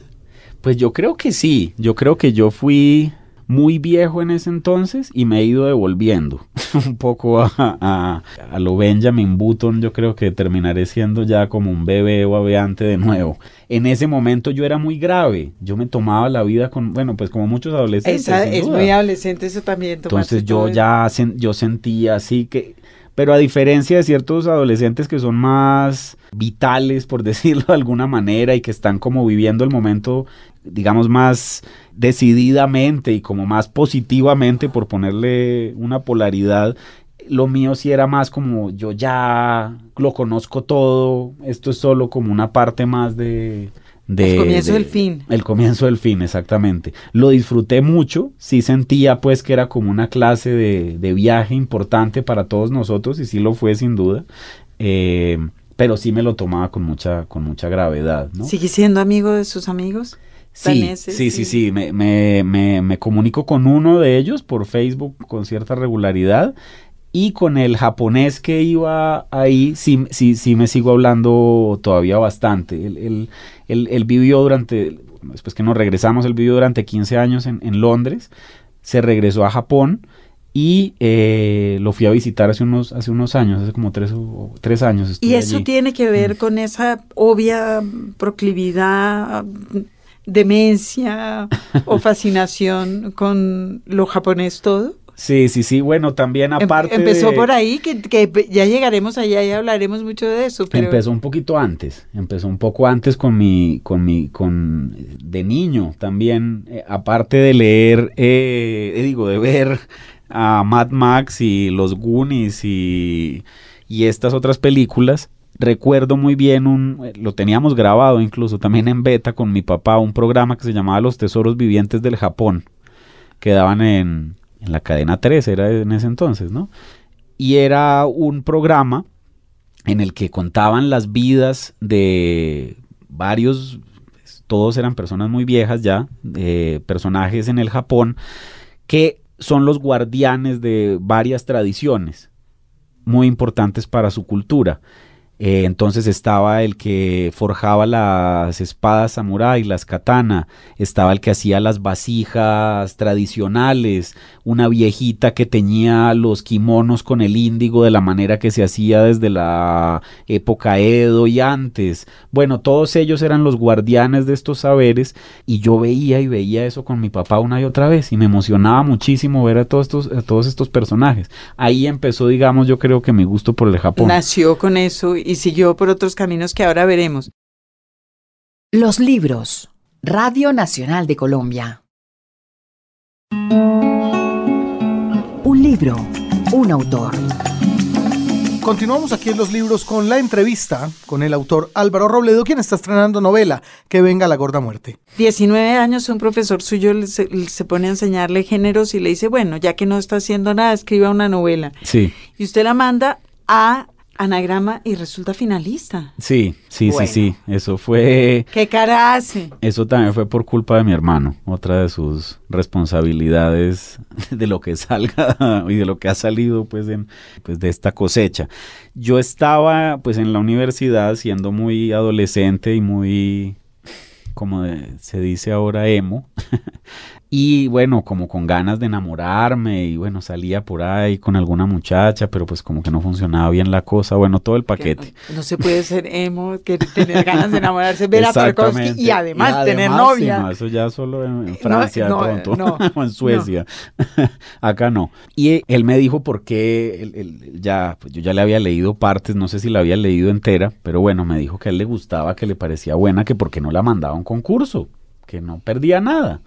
[SPEAKER 4] Pues yo creo que sí, yo creo que yo fui muy viejo en ese entonces y me he ido devolviendo *laughs* un poco a, a, a, lo Benjamin Button, yo creo que terminaré siendo ya como un bebé o babeante de nuevo. En ese momento yo era muy grave, yo me tomaba la vida con, bueno, pues como muchos adolescentes.
[SPEAKER 2] Esa, es muy adolescente eso también.
[SPEAKER 4] Entonces yo ya, yo sentía así que pero a diferencia de ciertos adolescentes que son más vitales, por *laughs* decirlo de alguna manera, y que están como viviendo el momento, digamos, más decididamente y como más positivamente, por ponerle una polaridad, lo mío sí era más como yo ya lo conozco todo, esto es solo como una parte más de, de,
[SPEAKER 2] el comienzo
[SPEAKER 4] de,
[SPEAKER 2] del fin.
[SPEAKER 4] El comienzo del fin, exactamente. Lo disfruté mucho, sí sentía pues que era como una clase de, de viaje importante para todos nosotros y sí lo fue sin duda. Eh, pero sí me lo tomaba con mucha, con mucha gravedad. ¿no?
[SPEAKER 2] ¿Sigue siendo amigo de sus amigos?
[SPEAKER 4] Sí, sí, sí, sí, sí, me, me, me, me comunico con uno de ellos por Facebook con cierta regularidad y con el japonés que iba ahí, sí, sí, sí me sigo hablando todavía bastante. Él, él, él, él, vivió durante, después que nos regresamos, él vivió durante 15 años en, en Londres, se regresó a Japón y eh, lo fui a visitar hace unos, hace unos años, hace como tres, o, tres años.
[SPEAKER 2] ¿Y eso
[SPEAKER 4] allí.
[SPEAKER 2] tiene que ver mm. con esa obvia proclividad, demencia *laughs* o fascinación con lo japonés todo?
[SPEAKER 4] Sí, sí, sí, bueno, también aparte.
[SPEAKER 2] Empezó
[SPEAKER 4] de,
[SPEAKER 2] por ahí, que, que, ya llegaremos allá y hablaremos mucho de eso. Pero...
[SPEAKER 4] Empezó un poquito antes, empezó un poco antes con mi, con mi, con, de niño también, eh, aparte de leer, eh, digo, de ver a Mad Max y los Goonies y, y estas otras películas, recuerdo muy bien un lo teníamos grabado incluso también en beta con mi papá un programa que se llamaba Los Tesoros Vivientes del Japón que daban en, la cadena 3 era en ese entonces, ¿no? Y era un programa en el que contaban las vidas de varios todos eran personas muy viejas ya, personajes en el Japón que son los guardianes de varias tradiciones muy importantes para su cultura. Eh, entonces estaba el que forjaba las espadas samurái, las katana, estaba el que hacía las vasijas tradicionales, una viejita que teñía los kimonos con el índigo de la manera que se hacía desde la época Edo y antes. Bueno, todos ellos eran los guardianes de estos saberes y yo veía y veía eso con mi papá una y otra vez y me emocionaba muchísimo ver a todos estos, a todos estos personajes. Ahí empezó, digamos, yo creo que mi gusto por el Japón.
[SPEAKER 2] Nació con eso y siguió por otros caminos que ahora veremos.
[SPEAKER 3] Los libros. Radio Nacional de Colombia. Un libro, un autor.
[SPEAKER 1] Continuamos aquí en los libros con la entrevista con el autor Álvaro Robledo, quien está estrenando novela Que venga la gorda muerte.
[SPEAKER 2] 19 años, un profesor suyo se, se, pone a enseñarle géneros y le dice, bueno, ya que no está haciendo nada, escriba una novela.
[SPEAKER 4] Sí.
[SPEAKER 2] Y usted la manda a anagrama y resulta finalista.
[SPEAKER 4] Sí, sí, bueno. sí, sí. Eso fue.
[SPEAKER 2] ¿Qué cara hace?
[SPEAKER 4] Eso también fue por culpa de mi hermano. Otra de sus responsabilidades de lo que salga y de lo que ha salido, pues, en, pues, de esta cosecha. Yo estaba, pues, en la universidad siendo muy adolescente y muy como se dice ahora emo, Y bueno, como con ganas de enamorarme y bueno, salía por ahí con alguna muchacha, pero pues como que no funcionaba bien la cosa, bueno, todo el paquete.
[SPEAKER 2] No, no, se puede ser emo, que tener ganas de enamorarse, ver a Tarkovsky y además, y además tener novia.
[SPEAKER 4] Sí, no, eso ya solo en, en Francia no, de pronto, *laughs* o en Suecia. *laughs* Acá no. Y él me dijo por qué, él, él, ya, pues yo ya le había leído partes, no sé si la había leído entera, pero bueno, me dijo que a él le gustaba, que le parecía buena, que porque no la mandaba a un concurso, que no perdía nada.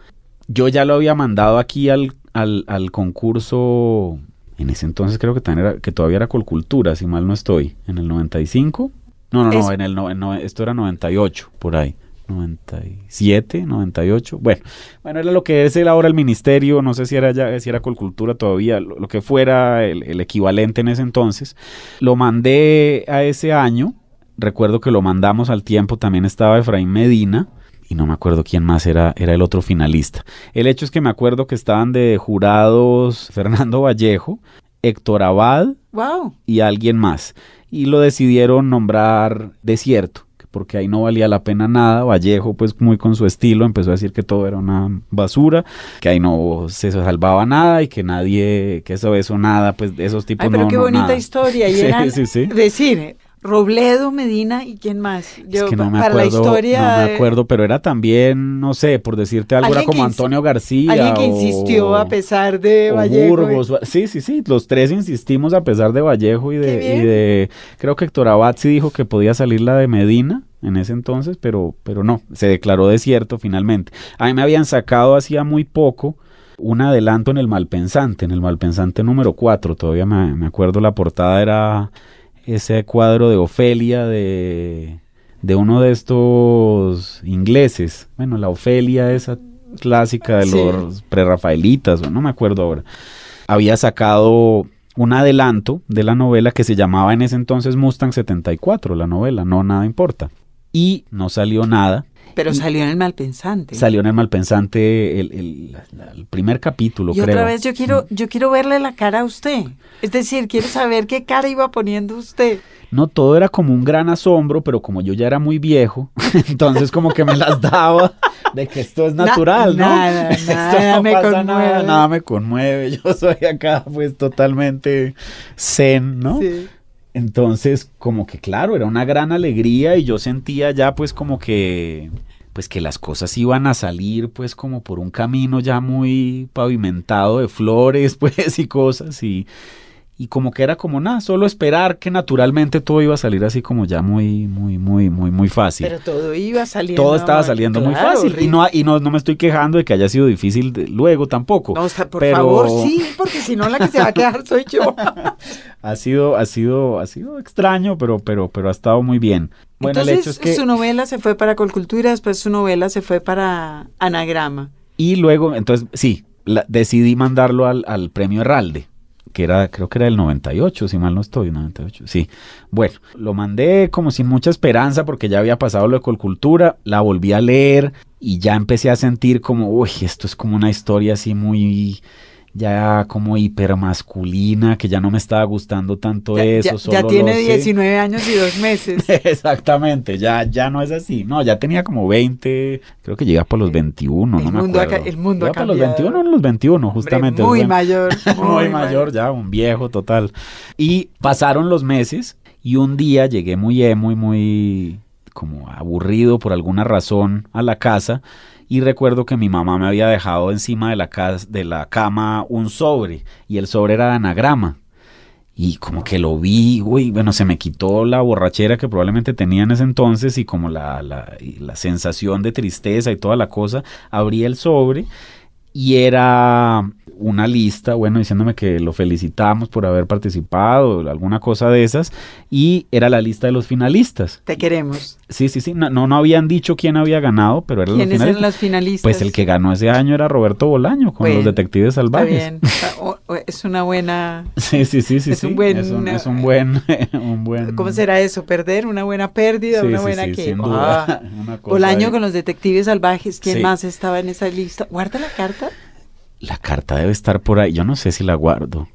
[SPEAKER 4] Yo ya lo había mandado aquí al, al, al concurso, en ese entonces creo que, también era, que todavía era Colcultura, si mal no estoy, en el 95. No, no, no, en el no, no, esto era 98, por ahí. 97, 98. Bueno, bueno, era lo que es el ahora el ministerio, no sé si era ya, si era Colcultura todavía, lo, lo que fuera el, el, equivalente en ese entonces. Lo mandé a ese año. Recuerdo que lo mandamos al tiempo, también estaba Efraín Medina y no me acuerdo quién más era, era el otro finalista. El hecho es que me acuerdo que estaban de jurados *laughs* Fernando Vallejo, Héctor Abad
[SPEAKER 2] wow.
[SPEAKER 4] y alguien más. Y lo decidieron nombrar desierto, porque ahí no valía la pena nada. Vallejo, pues muy con su estilo, empezó a decir que todo era una basura, que ahí no se salvaba nada y que nadie, que eso, eso, nada, pues de esos tipos
[SPEAKER 2] Ay, pero
[SPEAKER 4] no,
[SPEAKER 2] qué
[SPEAKER 4] no,
[SPEAKER 2] bonita
[SPEAKER 4] nada.
[SPEAKER 2] historia. Y *laughs*
[SPEAKER 4] Sí,
[SPEAKER 2] eran
[SPEAKER 4] sí, sí.
[SPEAKER 2] decir, Robledo, Medina y quién más. Yo,
[SPEAKER 4] es que no me
[SPEAKER 2] para
[SPEAKER 4] acuerdo,
[SPEAKER 2] la historia.
[SPEAKER 4] no me acuerdo, pero era también, no sé, por decirte algo, era como Antonio García.
[SPEAKER 2] Alguien que
[SPEAKER 4] o-
[SPEAKER 2] insistió a pesar de Vallejo.
[SPEAKER 4] Burgos, sí, sí, sí, los tres insistimos a pesar de Vallejo y de,
[SPEAKER 2] bien.
[SPEAKER 4] y de creo que Héctor Abad sí dijo que podía salir la de Medina en ese entonces, pero, pero no, se declaró desierto finalmente. A mí me habían sacado hacía muy poco un adelanto en el Malpensante, en el Malpensante número 4, todavía me, me acuerdo la portada era ese cuadro de Ofelia de, de uno de estos ingleses, bueno, la Ofelia esa clásica de
[SPEAKER 2] Sí.
[SPEAKER 4] los prerrafaelitas, o no me acuerdo ahora, había sacado un adelanto de la novela que se llamaba en ese entonces Mustang 74, la novela, no nada importa. Y no salió nada.
[SPEAKER 2] Pero
[SPEAKER 4] Y-
[SPEAKER 2] salió en el Malpensante.
[SPEAKER 4] Salió en el Malpensante el, el- el primer capítulo,
[SPEAKER 2] y
[SPEAKER 4] creo.
[SPEAKER 2] otra vez yo quiero, yo quiero verle la cara a usted. Es decir, quiero saber qué cara iba poniendo usted.
[SPEAKER 4] No, todo era como un gran asombro, pero como yo ya era muy viejo, *laughs* entonces como que me las daba de que esto es
[SPEAKER 2] Na-
[SPEAKER 4] natural, ¿no?
[SPEAKER 2] nada, *laughs*
[SPEAKER 4] Esto
[SPEAKER 2] nada
[SPEAKER 4] no
[SPEAKER 2] me
[SPEAKER 4] pasa
[SPEAKER 2] conmueve.
[SPEAKER 4] Nada, nada me conmueve. *laughs* Yo soy acá pues totalmente zen, ¿no?
[SPEAKER 2] Sí.
[SPEAKER 4] Entonces, como que claro, era una gran alegría y yo sentía ya pues como que pues que las cosas iban a salir pues como por un camino ya muy pavimentado de flores *laughs* pues y cosas y y como que era como nada, solo esperar que naturalmente todo iba a salir así como ya muy muy muy muy muy fácil.
[SPEAKER 2] Pero todo iba saliendo.
[SPEAKER 4] todo estaba saliendo muy fácil y no y no, no me estoy quejando de que haya sido difícil de- luego tampoco.
[SPEAKER 2] No, o sea, por
[SPEAKER 4] pero-
[SPEAKER 2] favor, sí, porque si no la que se va a quedar soy yo. *laughs*
[SPEAKER 4] Ha sido, ha sido, ha sido extraño, pero, pero, pero ha estado muy bien. Bueno,
[SPEAKER 2] Entonces,
[SPEAKER 4] el hecho es que
[SPEAKER 2] su novela se fue para Colcultura, después su novela se fue para Anagrama.
[SPEAKER 4] y luego, entonces, sí, la- decidí mandarlo al, al premio Herralde, que era, creo que era el 98, si mal no estoy, 98, sí. Bueno, lo mandé como sin mucha esperanza porque ya había pasado lo de Colcultura, la volví a leer y ya empecé a sentir como, uy, esto es como una historia así muy ya como hipermasculina, que ya no me estaba gustando tanto
[SPEAKER 2] Ya,
[SPEAKER 4] eso.
[SPEAKER 2] ya-
[SPEAKER 4] solo
[SPEAKER 2] ya tiene
[SPEAKER 4] lo sé.
[SPEAKER 2] 19 años y dos meses. *laughs*
[SPEAKER 4] Exactamente, ya, ya no es así. No, ya tenía como 20, creo que llega para los 21,
[SPEAKER 2] El
[SPEAKER 4] no me
[SPEAKER 2] mundo ha
[SPEAKER 4] acuerdo.
[SPEAKER 2] el mundo
[SPEAKER 4] Llega para los
[SPEAKER 2] cambiado.
[SPEAKER 4] 21 o los 21,
[SPEAKER 2] Hombre,
[SPEAKER 4] justamente.
[SPEAKER 2] muy
[SPEAKER 4] es bueno.
[SPEAKER 2] mayor. *laughs*
[SPEAKER 4] Muy mayor ya, un viejo total. Y pasaron los meses y un día llegué muy emo y muy como aburrido por alguna razón a la casa y recuerdo que mi mamá me había dejado encima de la, cas- de la cama un sobre y el sobre era de anagrama. Y como que lo vi, uy, bueno, se me quitó la borrachera que probablemente tenía en ese entonces y como la, la, y la sensación de tristeza y toda la cosa. Abrí el sobre y era una lista, bueno, diciéndome que lo felicitamos por haber participado, alguna cosa de esas, y era la lista de los finalistas.
[SPEAKER 2] Te queremos.
[SPEAKER 4] Sí, sí, sí, no, no, no habían dicho quién había ganado, pero eran los
[SPEAKER 2] ¿Quiénes
[SPEAKER 4] finalistas.
[SPEAKER 2] eran los finalistas?
[SPEAKER 4] Pues el que ganó ese año era Roberto Bolaño con
[SPEAKER 2] Bueno,
[SPEAKER 4] los detectives
[SPEAKER 2] Está
[SPEAKER 4] salvajes.
[SPEAKER 2] bien. O- o- Es una buena. *laughs*
[SPEAKER 4] Sí, sí, sí, sí.
[SPEAKER 2] Es un buen-
[SPEAKER 4] es un, es un buen, *laughs* un buen.
[SPEAKER 2] ¿Cómo será eso? ¿Perder? ¿Una buena pérdida?
[SPEAKER 4] Sí,
[SPEAKER 2] ¿Una
[SPEAKER 4] sí,
[SPEAKER 2] buena que
[SPEAKER 4] sin duda.
[SPEAKER 2] Ah, *laughs*
[SPEAKER 4] Una cosa
[SPEAKER 2] Bolaño con los detectives salvajes. ¿Quién más estaba en esa lista? ¿Guarda la carta?
[SPEAKER 4] La carta debe estar por ahí. Yo no sé si la guardo.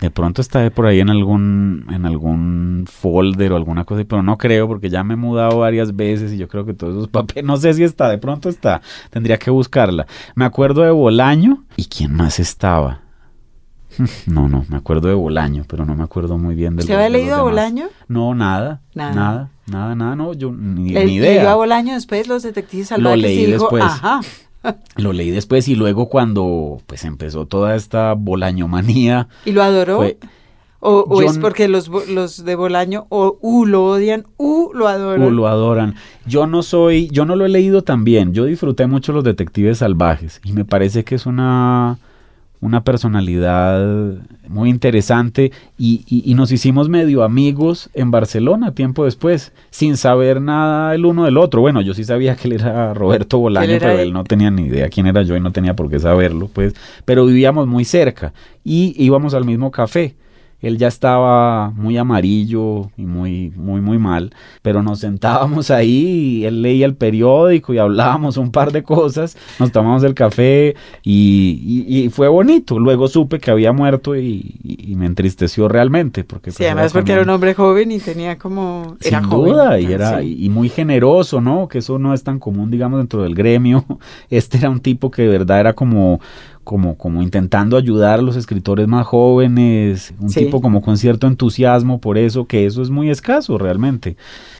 [SPEAKER 4] De pronto está por ahí en algún, en algún folder o alguna cosa, pero no creo porque ya me he mudado varias veces y yo creo que todos esos *laughs* papeles, no sé si está, de pronto está, tendría que buscarla. Me acuerdo de Bolaño y quién más estaba. *laughs* No, no, me acuerdo de Bolaño, pero no me acuerdo muy bien de
[SPEAKER 2] ¿Usted había leído a Bolaño?
[SPEAKER 4] No, nada, nada, nada, nada, no, yo ni,
[SPEAKER 2] Le-
[SPEAKER 4] ni idea.
[SPEAKER 2] ¿Leyó a Bolaño después los detectives salvajes?
[SPEAKER 4] leí
[SPEAKER 2] y dijo,
[SPEAKER 4] después.
[SPEAKER 2] Ajá.
[SPEAKER 4] Lo leí después y luego cuando pues empezó toda esta bolañomanía.
[SPEAKER 2] ¿Y lo adoró?
[SPEAKER 4] Fue-
[SPEAKER 2] ¿O, es porque los, los de Bolaño o U lo odian, U lo adoran?
[SPEAKER 4] o lo adoran. Yo no soy, yo no lo he leído tan bien. Yo disfruté mucho los detectives salvajes y me parece que es una, una personalidad muy interesante y, y- y nos hicimos medio amigos en Barcelona tiempo después, sin saber nada el uno del otro. Bueno, yo sí sabía que él era Roberto Bolaño,
[SPEAKER 2] era
[SPEAKER 4] pero
[SPEAKER 2] él
[SPEAKER 4] no tenía ni idea quién era yo y no tenía por qué saberlo, pues. Pero vivíamos muy cerca y íbamos al mismo café. Él ya estaba muy amarillo y muy, muy, muy mal, pero nos sentábamos ahí y él leía el periódico y hablábamos un par de cosas, nos tomamos el café y, y- y fue bonito. Luego supe que había muerto y, me entristeció realmente. Porque
[SPEAKER 2] Sí,
[SPEAKER 4] pues,
[SPEAKER 2] además porque era un hombre joven y tenía como... Era
[SPEAKER 4] sin
[SPEAKER 2] joven,
[SPEAKER 4] duda, y era
[SPEAKER 2] sí.
[SPEAKER 4] y muy generoso, ¿no? Que eso no es tan común, digamos, dentro del gremio. *laughs* Este era un tipo que de verdad era como como como intentando ayudar a los escritores más jóvenes, un
[SPEAKER 2] Sí.
[SPEAKER 4] tipo como con cierto entusiasmo por eso, que eso es muy escaso realmente.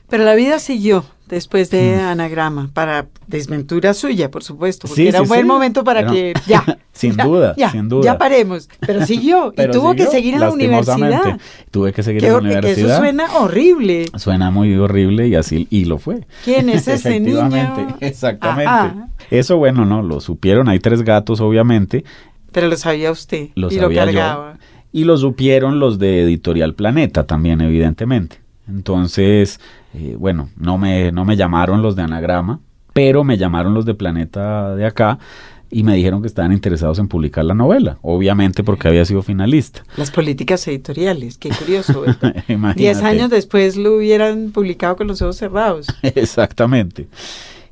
[SPEAKER 2] Pero la vida siguió después de
[SPEAKER 4] Mm.
[SPEAKER 2] Anagrama, para desventura suya, por supuesto, porque
[SPEAKER 4] Sí,
[SPEAKER 2] era
[SPEAKER 4] sí,
[SPEAKER 2] un buen
[SPEAKER 4] sí.
[SPEAKER 2] momento para
[SPEAKER 4] Era-
[SPEAKER 2] que *laughs* ya.
[SPEAKER 4] Sin
[SPEAKER 2] ya,
[SPEAKER 4] duda,
[SPEAKER 2] ya,
[SPEAKER 4] sin duda.
[SPEAKER 2] Ya paremos, pero siguió
[SPEAKER 4] Pero
[SPEAKER 2] y tuvo que seguir en la universidad.
[SPEAKER 4] Tuve que seguir en la
[SPEAKER 2] hor- que
[SPEAKER 4] universidad.
[SPEAKER 2] eso suena horrible.
[SPEAKER 4] Suena muy horrible y así y lo fue.
[SPEAKER 2] ¿Quién es *laughs* ese niño?
[SPEAKER 4] Exactamente.
[SPEAKER 2] Ajá.
[SPEAKER 4] Eso bueno, no, lo supieron, hay tres gatos obviamente,
[SPEAKER 2] Pero lo sabía usted
[SPEAKER 4] Lo
[SPEAKER 2] y
[SPEAKER 4] sabía
[SPEAKER 2] lo
[SPEAKER 4] yo.
[SPEAKER 2] cargaba.
[SPEAKER 4] Y lo supieron los de Editorial Planeta también, evidentemente. Entonces, eh, bueno, no me, no me llamaron los de Anagrama, pero me llamaron los de Planeta de acá y me dijeron que estaban interesados en publicar la novela, obviamente porque había sido finalista.
[SPEAKER 2] Las políticas editoriales, qué curioso. *laughs* Diez años después lo hubieran publicado con los ojos cerrados. *laughs*
[SPEAKER 4] Exactamente.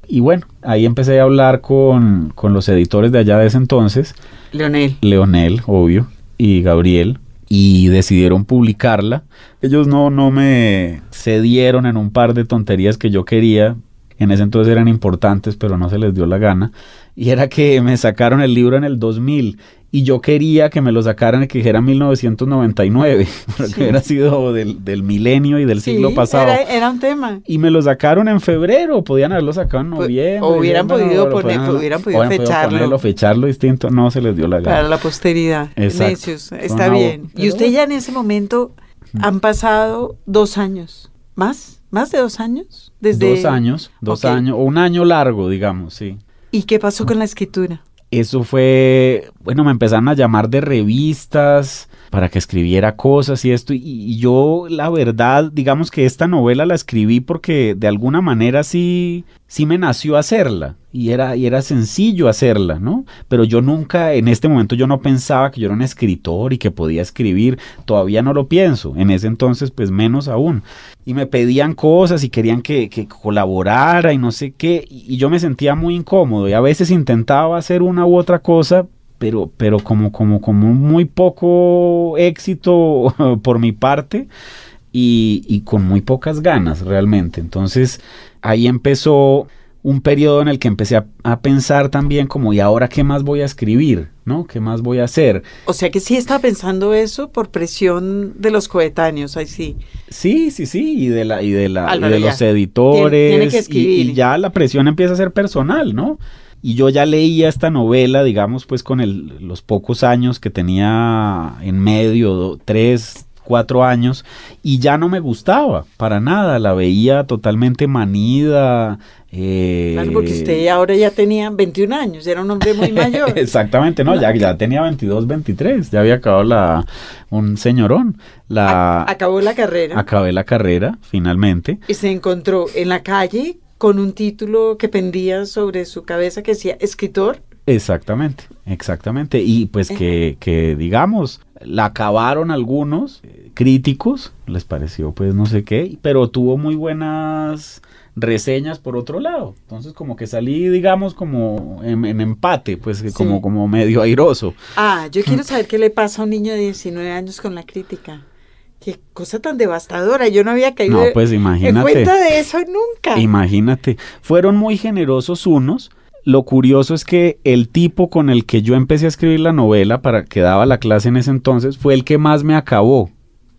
[SPEAKER 4] Y bueno, ahí empecé a hablar con, con los editores de allá de ese entonces,
[SPEAKER 2] Leonel.
[SPEAKER 4] Leonel, obvio, y Gabriel, y decidieron publicarla. Ellos no, no me cedieron en un par de tonterías que yo quería. En ese entonces eran importantes, pero no se les dio la gana. Y era que me sacaron el libro en el 2000 y yo quería que me lo sacaran y que dijera 1999, *laughs* porque
[SPEAKER 2] Sí.
[SPEAKER 4] hubiera sido del, del milenio y del
[SPEAKER 2] Sí,
[SPEAKER 4] siglo pasado.
[SPEAKER 2] Era, era un tema.
[SPEAKER 4] Y me lo sacaron en febrero, podían haberlo sacado en noviembre.
[SPEAKER 2] o hubieran podido poner-
[SPEAKER 4] podían-
[SPEAKER 2] hubieran podido fecharlo.
[SPEAKER 4] ponerlo, fecharlo distinto, no se les dio la gana.
[SPEAKER 2] Para la posteridad.
[SPEAKER 4] Exacto.
[SPEAKER 2] Necios, está bien. Y usted ya en ese momento han pasado dos años. ¿Más? ¿Más de dos años? Desde...
[SPEAKER 4] Dos años, dos años, o un año largo, digamos, sí.
[SPEAKER 2] ¿Y qué pasó con la escritura?
[SPEAKER 4] Eso fue, bueno, me empezaron a llamar de revistas para que escribiera cosas y esto, y, yo la verdad, digamos que esta novela la escribí porque de alguna manera sí, sí me nació hacerla, y era, y era sencillo hacerla, ¿no? Pero yo nunca, en este momento yo no pensaba que yo era un escritor y que podía escribir, todavía no lo pienso, en ese entonces pues menos aún. Y me pedían cosas y querían que, que colaborara y no sé qué, y yo me sentía muy incómodo y a veces intentaba hacer una u otra cosa, pero, pero como, como, como muy poco éxito *laughs* por mi parte y, y con muy pocas ganas realmente. Entonces ahí empezó un periodo en el que empecé a, a pensar también como, ¿y ahora qué más voy a escribir? ¿No? ¿Qué más voy a hacer?
[SPEAKER 2] O sea que sí estaba pensando eso por presión de los coetáneos, ahí sí.
[SPEAKER 4] Sí, sí, sí, y de la y de la y de los editores
[SPEAKER 2] Tiene- tiene que
[SPEAKER 4] y-
[SPEAKER 2] escribir.
[SPEAKER 4] y, ya la presión empieza a ser personal, ¿no? Y yo ya leía esta novela, digamos, pues con el- los pocos años que tenía en medio, do- tres, cuatro años, y ya no me gustaba para nada, la veía totalmente manida. eh,
[SPEAKER 2] Claro, porque usted ahora ya tenía 21 años, era un hombre muy *laughs* mayor.
[SPEAKER 4] Exactamente, no, ya, ya tenía 22, 23, ya había acabado la, un señorón. La,
[SPEAKER 2] acabó la carrera
[SPEAKER 4] acabé la carrera, finalmente.
[SPEAKER 2] y se encontró en la calle con un título que pendía sobre su cabeza que decía escritor.
[SPEAKER 4] Exactamente, exactamente. Y pues que, que digamos, la acabaron algunos eh, críticos, les pareció pues no sé qué, pero tuvo muy buenas reseñas por otro lado. Entonces como que salí, digamos, como en, empate, pues como, como medio airoso.
[SPEAKER 2] Ah, yo quiero *laughs* saber qué le pasa a un niño de 19 años con la crítica. Qué cosa tan devastadora. Yo no había caído
[SPEAKER 4] no, pues, imagínate,
[SPEAKER 2] en cuenta de eso nunca.
[SPEAKER 4] Imagínate. Fueron muy generosos unos. Lo curioso es que el tipo con el que yo empecé a escribir la novela para que daba la clase en ese entonces fue el que más me acabó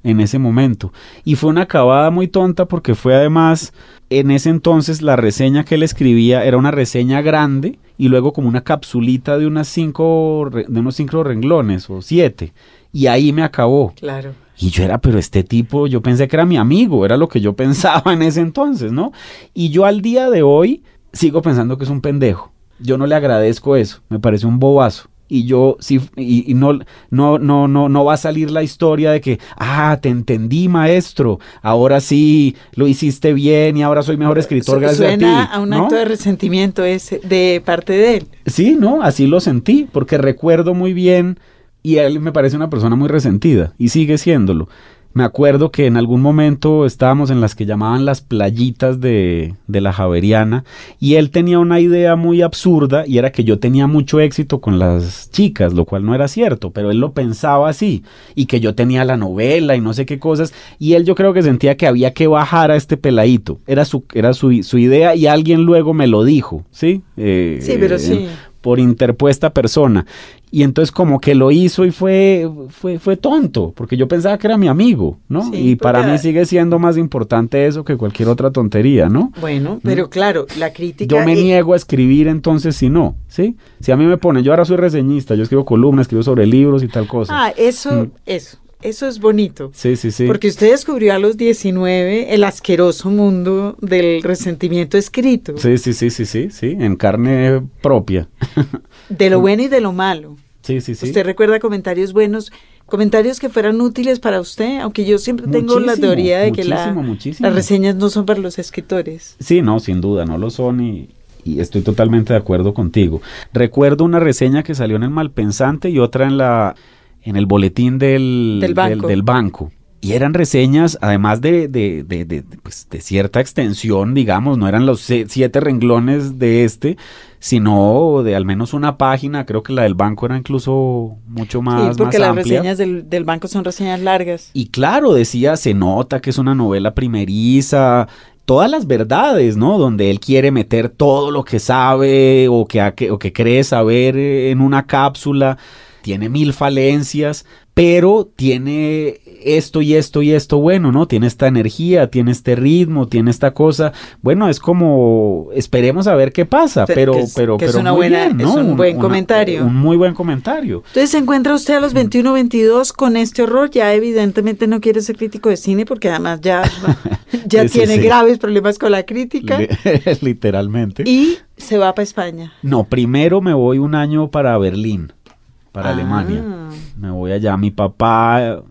[SPEAKER 4] en ese momento. Y fue una acabada muy tonta porque fue además en ese entonces la reseña que él escribía era una reseña grande y luego como una capsulita de unas cinco de unos cinco renglones o siete y ahí me acabó.
[SPEAKER 2] Claro.
[SPEAKER 4] Y yo era, pero este tipo, yo pensé que era mi amigo, era lo que yo *laughs* pensaba en ese entonces, ¿no? Y yo al día de hoy sigo pensando que es un pendejo. Yo no le agradezco eso, me parece un bobazo. Y yo sí, y, no, no, no, no, no va a salir la historia de que, ah, te entendí, maestro, ahora sí lo hiciste bien y ahora soy mejor escritor gracias a ti.
[SPEAKER 2] a un acto de resentimiento ese de parte de él.
[SPEAKER 4] Sí, no, así lo sentí, porque recuerdo muy bien y él me parece una persona muy resentida y sigue siéndolo. Me acuerdo que en algún momento estábamos en las que llamaban las playitas de, de, la Javeriana y él tenía una idea muy absurda y era que yo tenía mucho éxito con las chicas, lo cual no era cierto, pero él lo pensaba así y que yo tenía la novela y no sé qué cosas y él yo creo que sentía que había que bajar a este peladito, era su, era su, su idea y alguien luego me lo dijo, ¿sí?
[SPEAKER 2] Eh, sí, pero sí
[SPEAKER 4] por interpuesta persona. Y entonces como que lo hizo y fue, fue, fue tonto, porque yo pensaba que era mi amigo, ¿no? y para mí sigue siendo más importante eso que cualquier otra tontería, ¿no?
[SPEAKER 2] Bueno, pero claro, la crítica...
[SPEAKER 4] Yo me niego a escribir entonces si no, ¿sí? Si a mí me ponen, yo ahora soy reseñista, yo escribo columnas, escribo sobre libros y tal cosa.
[SPEAKER 2] Ah, eso, eso. Eso es bonito.
[SPEAKER 4] Sí, sí, sí.
[SPEAKER 2] Porque usted descubrió a los 19 el asqueroso mundo del resentimiento escrito.
[SPEAKER 4] Sí, sí, sí, sí, sí, sí, en carne propia. *laughs*
[SPEAKER 2] De lo bueno y de lo malo.
[SPEAKER 4] Sí, sí, sí.
[SPEAKER 2] ¿Usted recuerda comentarios buenos? Comentarios que fueran útiles para usted, aunque yo siempre tengo la teoría de que las reseñas no son para los escritores.
[SPEAKER 4] Sí, no, sin duda, no lo son y, y estoy totalmente de acuerdo contigo. Recuerdo una reseña que salió en el Malpensante y otra en la en el boletín del, del, banco. Y eran reseñas, además de, de, de, pues, de, cierta extensión, digamos, no eran los siete renglones de este, sino de al menos una página, creo que la del banco era incluso mucho más.
[SPEAKER 2] Sí, porque las reseñas del, del, banco son reseñas largas.
[SPEAKER 4] Y claro, decía, se nota que es una novela primeriza, todas las verdades, ¿no? Donde él quiere meter todo lo que sabe o que, o que cree saber en una cápsula tiene mil falencias, pero tiene esto y esto y esto bueno, ¿no? Tiene esta energía, tiene este ritmo, tiene esta cosa. Bueno, es como esperemos a ver qué pasa, pero
[SPEAKER 2] es,
[SPEAKER 4] pero
[SPEAKER 2] es una buena, es un buen comentario.
[SPEAKER 4] Un muy buen comentario.
[SPEAKER 2] Entonces se encuentra usted a los 21 22 con este horror, ya evidentemente no quiere ser crítico de cine porque además ya *laughs* ya tiene graves problemas con la crítica. *laughs*
[SPEAKER 4] Literalmente.
[SPEAKER 2] Y se va para España.
[SPEAKER 4] No, primero me voy un año para Berlín para Alemania. Ah. Me voy allá. Mi papá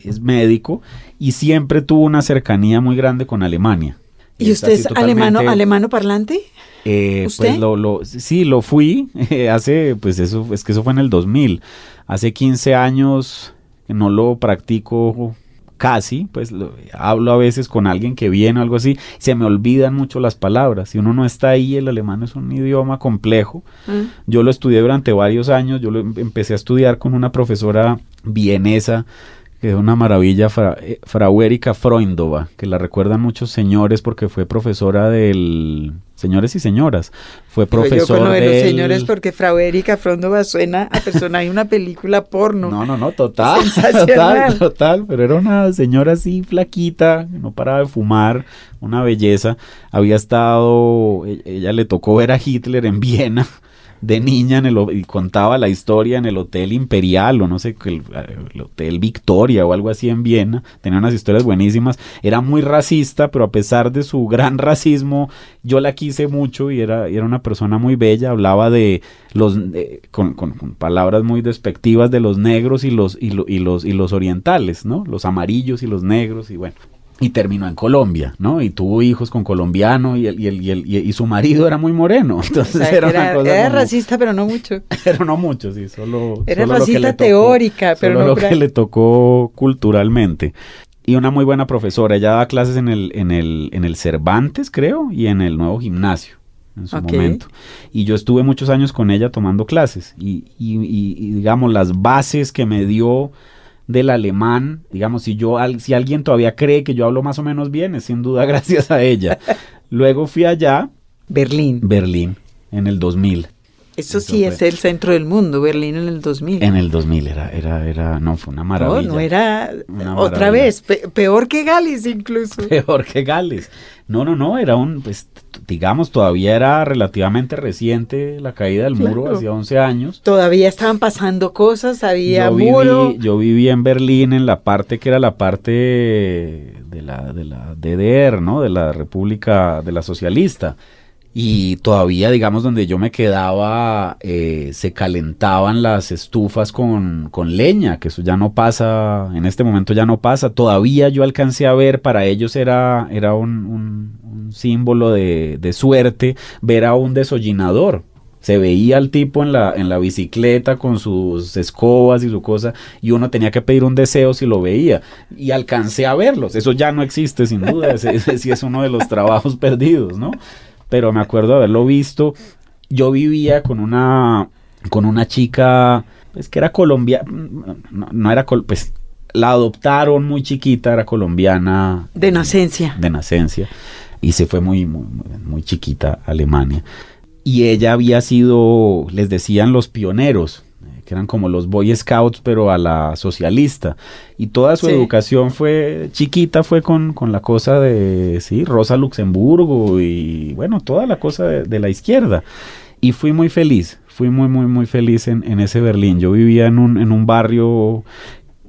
[SPEAKER 4] es médico y siempre tuvo una cercanía muy grande con Alemania.
[SPEAKER 2] ¿Y, usted es alemano, alemano parlante?
[SPEAKER 4] Eh, pues lo, lo, sí, lo fui *laughs* hace, pues eso, es que eso fue en el 2000. Hace 15 años no lo practico casi, pues hablo a veces con alguien que viene o algo así, se me olvidan mucho las palabras. Si uno no está ahí, el alemán es un idioma complejo. Mm. Yo lo estudié durante varios años, yo lo em, empecé a estudiar con una profesora vienesa que es una maravilla, Fra, eh, Frau Erika Freundova, que la recuerdan muchos señores porque fue profesora del... Señores y señoras, fue profesor
[SPEAKER 2] yo de los señores porque Frau Erika Freundova suena a persona, hay una película porno.
[SPEAKER 4] No, no, no, total, *laughs* total, total, pero era una señora así flaquita, no paraba de fumar, una belleza, había estado, e, ella le tocó ver a Hitler en Viena, de niña en el, y contaba la historia en el Hotel Imperial o no sé, el, el, Hotel Victoria o algo así en Viena. Tenía unas historias buenísimas. Era muy racista, pero a pesar de su gran *laughs* racismo, yo la quise mucho y era, era una persona muy bella. Hablaba de los, con, con, palabras muy despectivas de los negros y los, y, y, los, y los orientales, ¿no? Los amarillos y los negros y bueno. Y terminó en Colombia, ¿no? Y tuvo hijos con colombiano y, el, y, el, y, el, y, su marido era muy moreno. *laughs* Entonces
[SPEAKER 2] o sea,
[SPEAKER 4] era,
[SPEAKER 2] era,
[SPEAKER 4] una cosa
[SPEAKER 2] era
[SPEAKER 4] como-
[SPEAKER 2] racista, pero no mucho. *laughs*
[SPEAKER 4] Pero no mucho, sí, solo.
[SPEAKER 2] Era
[SPEAKER 4] solo lo que
[SPEAKER 2] racista
[SPEAKER 4] tocó-
[SPEAKER 2] teórica, pero
[SPEAKER 4] solo
[SPEAKER 2] no
[SPEAKER 4] lo que le tocó culturalmente. Y una muy buena profesora. Ella daba clases en el, en el, en el Cervantes, creo, y en el nuevo gimnasio en su momento. Y yo estuve muchos años con ella tomando clases. Y, y- y- y, digamos, las bases que me dio del alemán, digamos, si yo si alguien todavía cree que yo hablo más o menos bien, es sin duda *laughs* gracias a ella. Luego fui allá,
[SPEAKER 2] Berlín.
[SPEAKER 4] Berlín, en el 2000.
[SPEAKER 2] Eso, sí es el centro del mundo, Berlín en el 2000.
[SPEAKER 4] En el 2000 era, era, era, no, fue una
[SPEAKER 2] no,
[SPEAKER 4] maravilla.
[SPEAKER 2] no era
[SPEAKER 4] Una
[SPEAKER 2] otra vez, pe- peor que Gales incluso. *laughs*
[SPEAKER 4] Peor que Gales. No, no, no, era un, pues, digamos, todavía era relativamente reciente la caída del muro, hacía 11 años.
[SPEAKER 2] Todavía estaban pasando cosas, había
[SPEAKER 4] Yo
[SPEAKER 2] muro.
[SPEAKER 4] viví, yo viví en Berlín en la parte que era la parte de la, de la DDR, ¿no? De la República, de la Socialista. Y todavía, digamos, donde yo me quedaba, eh, se calentaban las estufas con, con leña, que eso ya no pasa, en este momento ya no pasa. Todavía yo alcancé a ver, para ellos era, era un, símbolo de, de suerte ver a un desollinador. Se veía al tipo en la, en la bicicleta con sus escobas y su cosa, y uno tenía que pedir un deseo si lo veía. Y alcancé a verlos. Eso ya no existe, sin duda. Ese sí es uno de los trabajos *laughs* perdidos, ¿no? Pero me acuerdo de haberlo visto. Yo vivía con una, con una chica, pues que era colombiana, no, no era, col- pues la adoptaron muy chiquita, era colombiana.
[SPEAKER 2] De nacencia.
[SPEAKER 4] De nacencia. Y se fue muy, muy, muy chiquita a Alemania y ella había sido, les decían los pioneros, que eran como los Boy Scouts, pero a la socialista. Y toda su
[SPEAKER 2] Sí.
[SPEAKER 4] educación fue, chiquita fue con, con la cosa de, sí, Rosa Luxemburgo y bueno, toda la cosa de, de la izquierda. Y fui muy feliz, fui muy, muy, muy feliz en, en ese Berlín. Yo vivía en un, en un barrio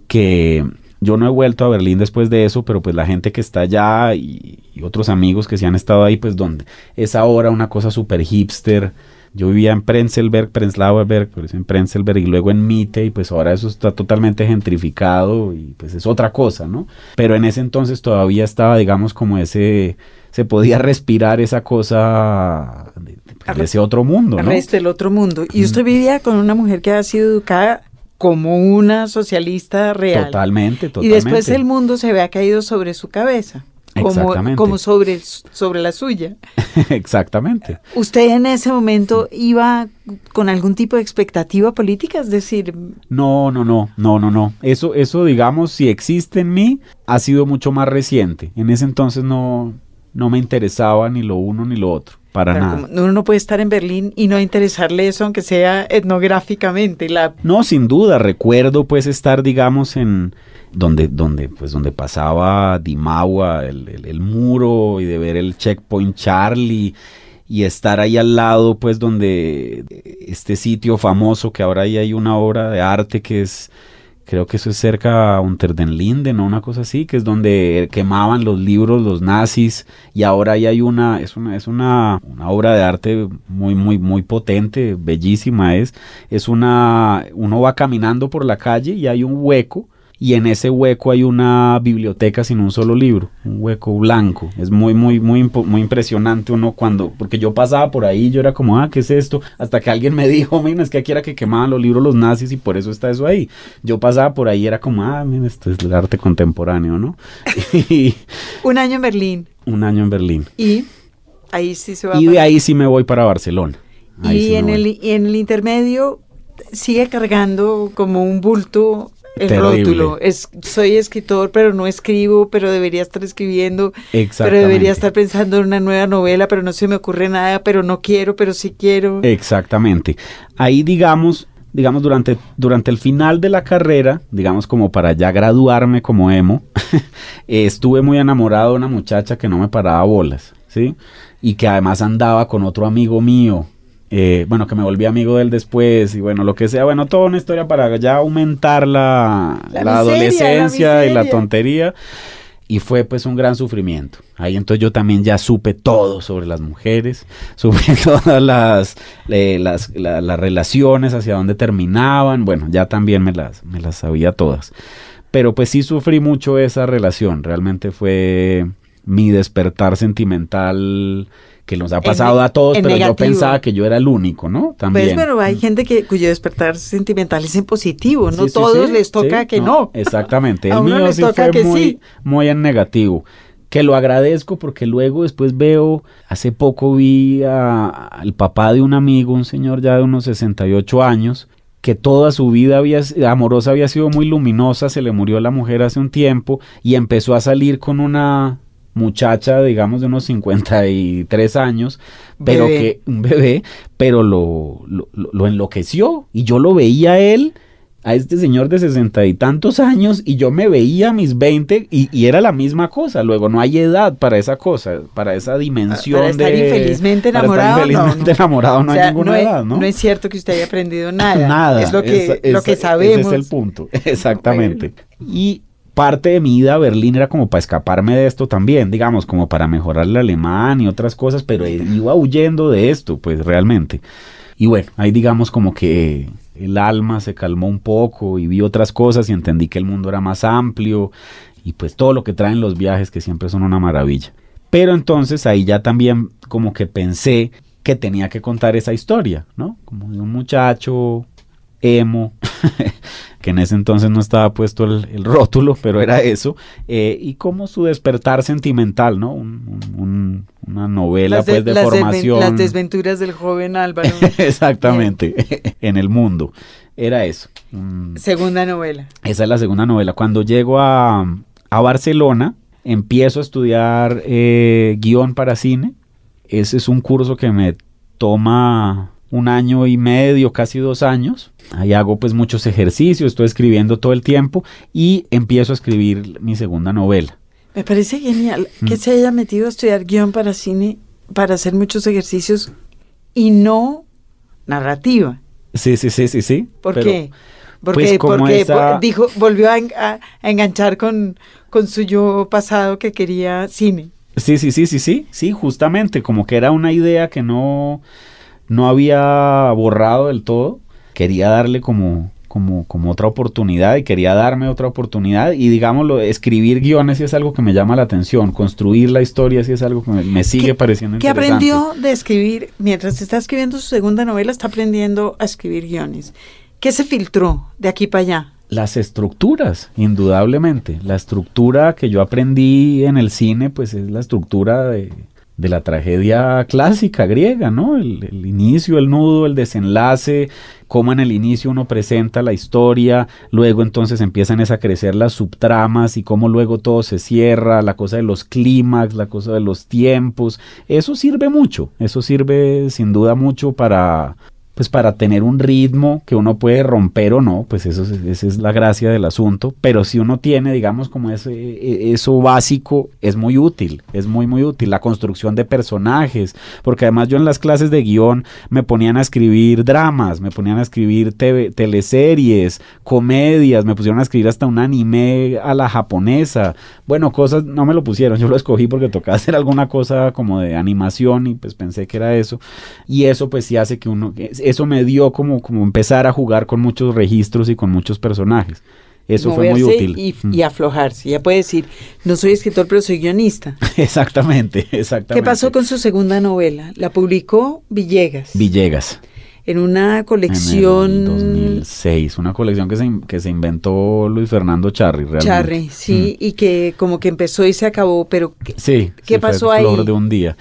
[SPEAKER 4] que yo no he vuelto a Berlín después de eso, pero pues la gente que está allá y, y otros amigos que se han estado ahí, pues donde es ahora una cosa súper hipster. Yo vivía en Prenzlberg, Prenzlauer Berg, pero es en Prenzlberg y luego en Mitte y pues ahora eso está totalmente gentrificado y pues es otra cosa, ¿no? Pero en ese entonces todavía estaba, digamos, como ese, se podía respirar esa cosa de, de- de ese otro mundo, ¿no?
[SPEAKER 2] del otro mundo. Y usted vivía con una mujer que ha sido educada como una socialista real.
[SPEAKER 4] Totalmente,
[SPEAKER 2] Y
[SPEAKER 4] totalmente.
[SPEAKER 2] después el mundo se había caído sobre su cabeza. Como, como sobre, sobre la suya. *laughs*
[SPEAKER 4] Exactamente.
[SPEAKER 2] ¿Usted en ese momento iba con algún tipo de expectativa política? Es decir,
[SPEAKER 4] No, no, no, no, no, no. Eso, eso, digamos, si existe en mí, ha sido mucho más reciente. En ese entonces no, no me interesaba ni lo uno ni lo otro, para nada.
[SPEAKER 2] uno no puede estar en Berlín y no interesarle eso, aunque sea etnográficamente. La,
[SPEAKER 4] No, sin duda, recuerdo pues estar, digamos, en donde, donde, pues donde pasaba Dimagua, el, el, el muro, y de ver el checkpoint Charlie, y estar ahí al lado, pues donde este sitio famoso que ahora ahí hay una obra de arte que es creo que eso es cerca a Unter den Linden o una cosa así, que es donde quemaban los libros los nazis y ahora ahí hay una, es una, es una, una obra de arte muy, muy, muy potente, bellísima es, es una, uno va caminando por la calle y hay un hueco y en ese hueco hay una biblioteca sin un solo libro, un hueco blanco. Es muy, muy, muy, muy impresionante uno cuando, porque yo pasaba por ahí, yo era como, ah, ¿qué es esto? Hasta que alguien me *laughs* dijo, mira, es que aquí era que quemaban los libros los nazis y por eso está eso ahí. Yo pasaba por ahí, era como, ah, mira, esto es el arte contemporáneo, ¿no? *laughs* y
[SPEAKER 2] un año en Berlín.
[SPEAKER 4] un año en Berlín.
[SPEAKER 2] Y ahí sí se va
[SPEAKER 4] Y de ahí sí me voy para Barcelona. Ahí
[SPEAKER 2] Y
[SPEAKER 4] sí
[SPEAKER 2] en el, y en el intermedio sigue cargando como un bulto el
[SPEAKER 4] Terrible.
[SPEAKER 2] rótulo. Es, soy escritor, pero no escribo, pero debería estar escribiendo, pero debería estar pensando en una nueva novela, pero no se me ocurre nada, pero no quiero, pero sí quiero.
[SPEAKER 4] Exactamente. Ahí digamos, digamos durante, durante el final de la carrera, digamos como para ya graduarme como emo, *laughs* eh, estuve muy enamorado de una muchacha que no me paraba bolas, ¿sí? Y que además andaba con otro amigo mío. Eh, bueno, que me volví amigo de él después y bueno, lo que sea, bueno, toda una historia para ya aumentar la,
[SPEAKER 2] La
[SPEAKER 4] la
[SPEAKER 2] miseria,
[SPEAKER 4] adolescencia
[SPEAKER 2] la
[SPEAKER 4] y la tontería. Y fue pues un gran sufrimiento. Ahí entonces yo también ya supe todo sobre las mujeres, *laughs* supe *laughs* todas las, eh, las, la- las relaciones, hacia dónde terminaban. Bueno, ya también me las, me las sabía todas. Pero pues sí sufrí mucho esa relación, realmente fue mi despertar sentimental que nos ha pasado a todos, pero yo pensaba que yo era el único, ¿no?
[SPEAKER 2] Pues, También. Pues, pero hay gente que cuyo despertar sentimental es en positivo, no todos les toca que no.
[SPEAKER 4] Exactamente, *laughs* el mío sí fue muy, muy en negativo. Que lo agradezco porque luego después veo, hace poco vi al papá de un amigo, un señor ya de unos 68 años, que toda su vida había, amorosa había sido muy luminosa, se le murió la mujer hace un tiempo y empezó a salir con una muchacha, digamos, de unos 53 años, pero que un bebé, pero lo, lo, lo, enloqueció y yo lo veía a él a este señor de sesenta y tantos años y yo me veía a mis 20 y, era la misma cosa. Luego no hay edad para esa cosa, para esa dimensión
[SPEAKER 2] para estar infelizmente enamorado.
[SPEAKER 4] infelizmente enamorado no hay ninguna edad, ¿no?
[SPEAKER 2] No es cierto que usted haya aprendido nada. *laughs* nada. Es lo que, lo que sabemos.
[SPEAKER 4] Ese es el punto, *laughs* exactamente. Y parte de mi ida a Berlín era como para escaparme de esto también, digamos, como para mejorar el alemán y otras cosas, pero iba huyendo de esto, pues realmente. Y bueno, ahí digamos como que el alma se calmó un poco y vi otras cosas y entendí que el mundo era más amplio y pues todo lo que traen los viajes que siempre son una maravilla. Pero entonces ahí ya también como que pensé que tenía que contar esa historia, ¿no? Como de un muchacho emo, *laughs* que en ese entonces no estaba puesto el, rótulo, pero era eso, eh, y como su despertar sentimental, ¿no? una novela pues de formación.
[SPEAKER 2] las desventuras del joven Álvaro. *laughs*
[SPEAKER 4] Exactamente, *laughs* en el mundo. Era eso.
[SPEAKER 2] segunda novela.
[SPEAKER 4] Esa es la segunda novela. Cuando llego a, a Barcelona, empiezo a estudiar eh, guion para cine. Ese es un curso que me toma un año y medio, casi dos años. Ahí hago pues muchos ejercicios, estoy escribiendo todo el tiempo y empiezo a escribir mi segunda novela.
[SPEAKER 2] Me parece genial que mm. se haya metido a estudiar guion para cine, para hacer muchos ejercicios y no narrativa.
[SPEAKER 4] Sí, sí, sí, sí, sí.
[SPEAKER 2] ¿Por qué? Porque, pues, porque dijo, volvió a, enganchar con, con su yo pasado que quería cine.
[SPEAKER 4] Sí, sí, sí, sí, sí, sí, justamente, como que era una idea que no, no había borrado del todo, quería darle como, como, como otra oportunidad y quería darme otra oportunidad y digámoslo, escribir guiones sí es algo que me llama la atención, construir la historia sí es algo que me, sigue pareciendo
[SPEAKER 2] interesante. ¿Qué aprendió de escribir? Mientras está escribiendo su segunda novela, está aprendiendo a escribir guiones. ¿Qué se filtró de aquí para allá?
[SPEAKER 4] Las estructuras, indudablemente. La estructura que yo aprendí en el cine, pues es la estructura de, de la tragedia clásica griega, ¿no? El, inicio, el nudo, el desenlace, cómo en el inicio uno presenta la historia, luego entonces empiezan a crecer las subtramas y cómo luego todo se cierra, la cosa de los clímax, la cosa de los tiempos, eso sirve mucho, eso sirve sin duda mucho para, pues para tener un ritmo que uno puede romper o no, pues eso, esa es la gracia del asunto, pero si uno tiene, digamos, como ese, e, eso básico, es muy útil, es muy, muy útil, la construcción de personajes, porque además yo en las clases de guion me ponían a escribir dramas, me ponían a escribir teleseries, comedias, me pusieron a escribir hasta un anime a la japonesa, bueno, cosas, no me lo pusieron, *laughs* yo lo escogí porque tocaba hacer alguna cosa como de animación y pues pensé que era eso, y eso pues sí hace que uno eso me dio como, como empezar a jugar con muchos registros y con muchos personajes. Eso fue muy útil.
[SPEAKER 2] Y, y, aflojarse. Ya puede decir, no soy escritor, pero soy guionista.
[SPEAKER 4] exactamente, *laughs* exactamente.
[SPEAKER 2] ¿Qué pasó con su segunda novela? La publicó Villegas.
[SPEAKER 4] Villegas
[SPEAKER 2] en una colección... En
[SPEAKER 4] 2006, una colección que se, que se inventó Luis Fernando Charri, realmente.
[SPEAKER 2] Charri, sí, mm. y que como que empezó y se acabó, pero
[SPEAKER 4] sí,
[SPEAKER 2] ¿qué pasó ahí?
[SPEAKER 4] Flor de un día.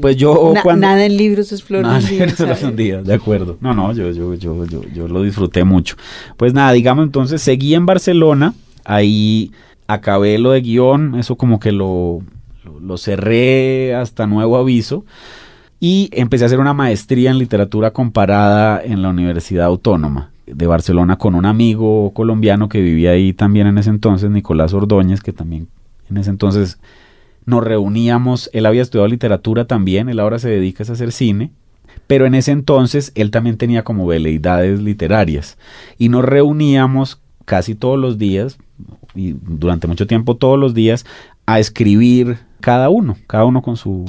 [SPEAKER 4] pues yo
[SPEAKER 2] Nada en libros es flor de.
[SPEAKER 4] Nada un día, de acuerdo. No, no, yo, yo, yo, yo, yo lo disfruté mucho. Pues nada, digamos entonces, seguí en Barcelona, ahí acabé lo de guion, eso como que lo, lo cerré hasta nuevo aviso y empecé a hacer una maestría en literatura comparada en la Universidad Autónoma de Barcelona con un amigo colombiano que vivía ahí también en ese entonces, Nicolás Ordóñez, que también en ese entonces nos reuníamos, él había estudiado literatura también, él ahora se dedica a hacer cine, pero en ese entonces él también tenía como veleidades literarias. Y nos reuníamos casi todos los días y durante mucho tiempo todos los días a escribir cada uno, cada uno con su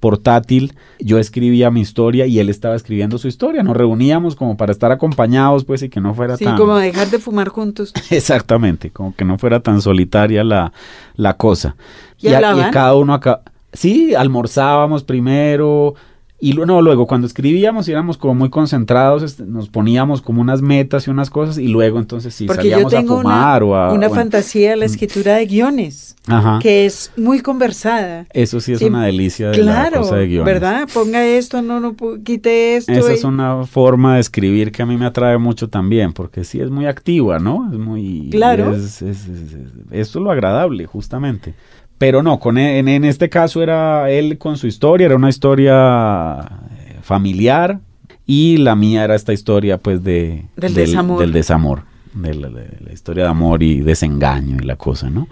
[SPEAKER 4] portátil, yo escribía mi historia y él estaba escribiendo su historia. Nos reuníamos como para estar acompañados, pues, y que no fuera
[SPEAKER 2] Sí,
[SPEAKER 4] tan...
[SPEAKER 2] como dejar de fumar juntos. *laughs*
[SPEAKER 4] Exactamente, como que no fuera tan solitaria la, la cosa.
[SPEAKER 2] ¿Y
[SPEAKER 4] a-
[SPEAKER 2] hablaban?
[SPEAKER 4] cada uno acá. Sí, almorzábamos primero. Y no, luego cuando escribíamos y éramos como muy concentrados, este, nos poníamos como unas metas y unas cosas y luego entonces sí
[SPEAKER 2] Porque yo
[SPEAKER 4] salíamos a
[SPEAKER 2] tengo
[SPEAKER 4] fumar
[SPEAKER 2] una,
[SPEAKER 4] o a...
[SPEAKER 2] una
[SPEAKER 4] bueno,
[SPEAKER 2] fantasía de la escritura de guiones,
[SPEAKER 4] Ajá.
[SPEAKER 2] que es muy conversada.
[SPEAKER 4] Eso sí es
[SPEAKER 2] Sí,
[SPEAKER 4] una delicia de la
[SPEAKER 2] Claro,
[SPEAKER 4] cosa de guiones.
[SPEAKER 2] ¿verdad? Ponga esto, no, no, quite esto.
[SPEAKER 4] Esa
[SPEAKER 2] y-
[SPEAKER 4] es una forma de escribir que a mí me atrae mucho también, porque sí es muy activa, ¿no? Es muy...
[SPEAKER 2] Claro.
[SPEAKER 4] es- es- es- es- esto es lo agradable, justamente. Pero no, con en, en este caso era él con su historia, era una historia eh, familiar y la mía era esta historia pues de...
[SPEAKER 2] Del desamor.
[SPEAKER 4] Del desamor, de la, de la historia de amor y desengaño y la cosa, ¿no?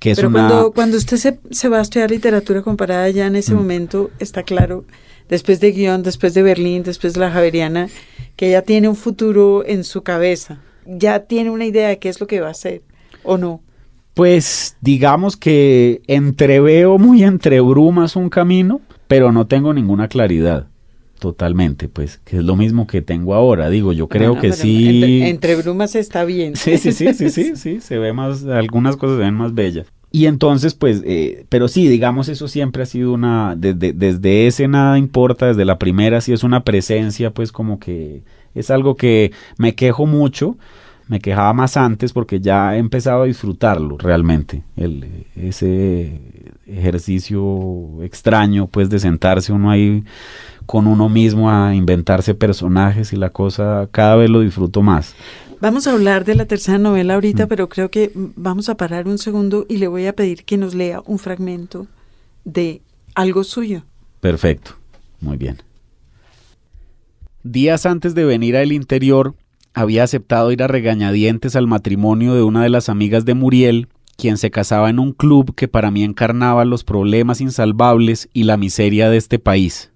[SPEAKER 4] Que es
[SPEAKER 2] Pero
[SPEAKER 4] una...
[SPEAKER 2] cuando, cuando usted se, se va a estudiar literatura comparada ya en ese
[SPEAKER 4] Mm.
[SPEAKER 2] momento, está claro, después de guion, después de Berlín, después de la Javeriana, que ella tiene un futuro en su cabeza. Ya tiene una idea de qué es lo que va a hacer, ¿o no?
[SPEAKER 4] Pues digamos que entreveo muy entre brumas un camino, pero no tengo ninguna claridad. Totalmente, pues, que es lo mismo que tengo ahora. Digo, yo creo
[SPEAKER 2] Bueno,
[SPEAKER 4] que sí.
[SPEAKER 2] Entre, entre brumas está bien.
[SPEAKER 4] Sí, sí, sí, sí, sí, sí, se ve más, algunas cosas se ven más bellas. Y entonces, pues, eh, pero sí, digamos, eso siempre ha sido una, desde, desde ese nada importa, desde la primera sí es una presencia, pues como que es algo que me quejo mucho, me quejaba más antes porque ya he empezado a disfrutarlo realmente, el, ese ejercicio extraño, pues, de sentarse uno ahí con uno mismo a inventarse personajes y la cosa, cada vez lo disfruto más.
[SPEAKER 2] Vamos a hablar de la tercera novela ahorita,
[SPEAKER 4] Mm.
[SPEAKER 2] pero creo que vamos a parar un segundo y le voy a pedir que nos lea un fragmento de algo suyo.
[SPEAKER 4] Perfecto, muy bien. Días antes de venir al interior, había aceptado ir a regañadientes al matrimonio de una de las amigas de Muriel, quien se casaba en un club que para mí encarnaba los problemas insalvables y la miseria de este país.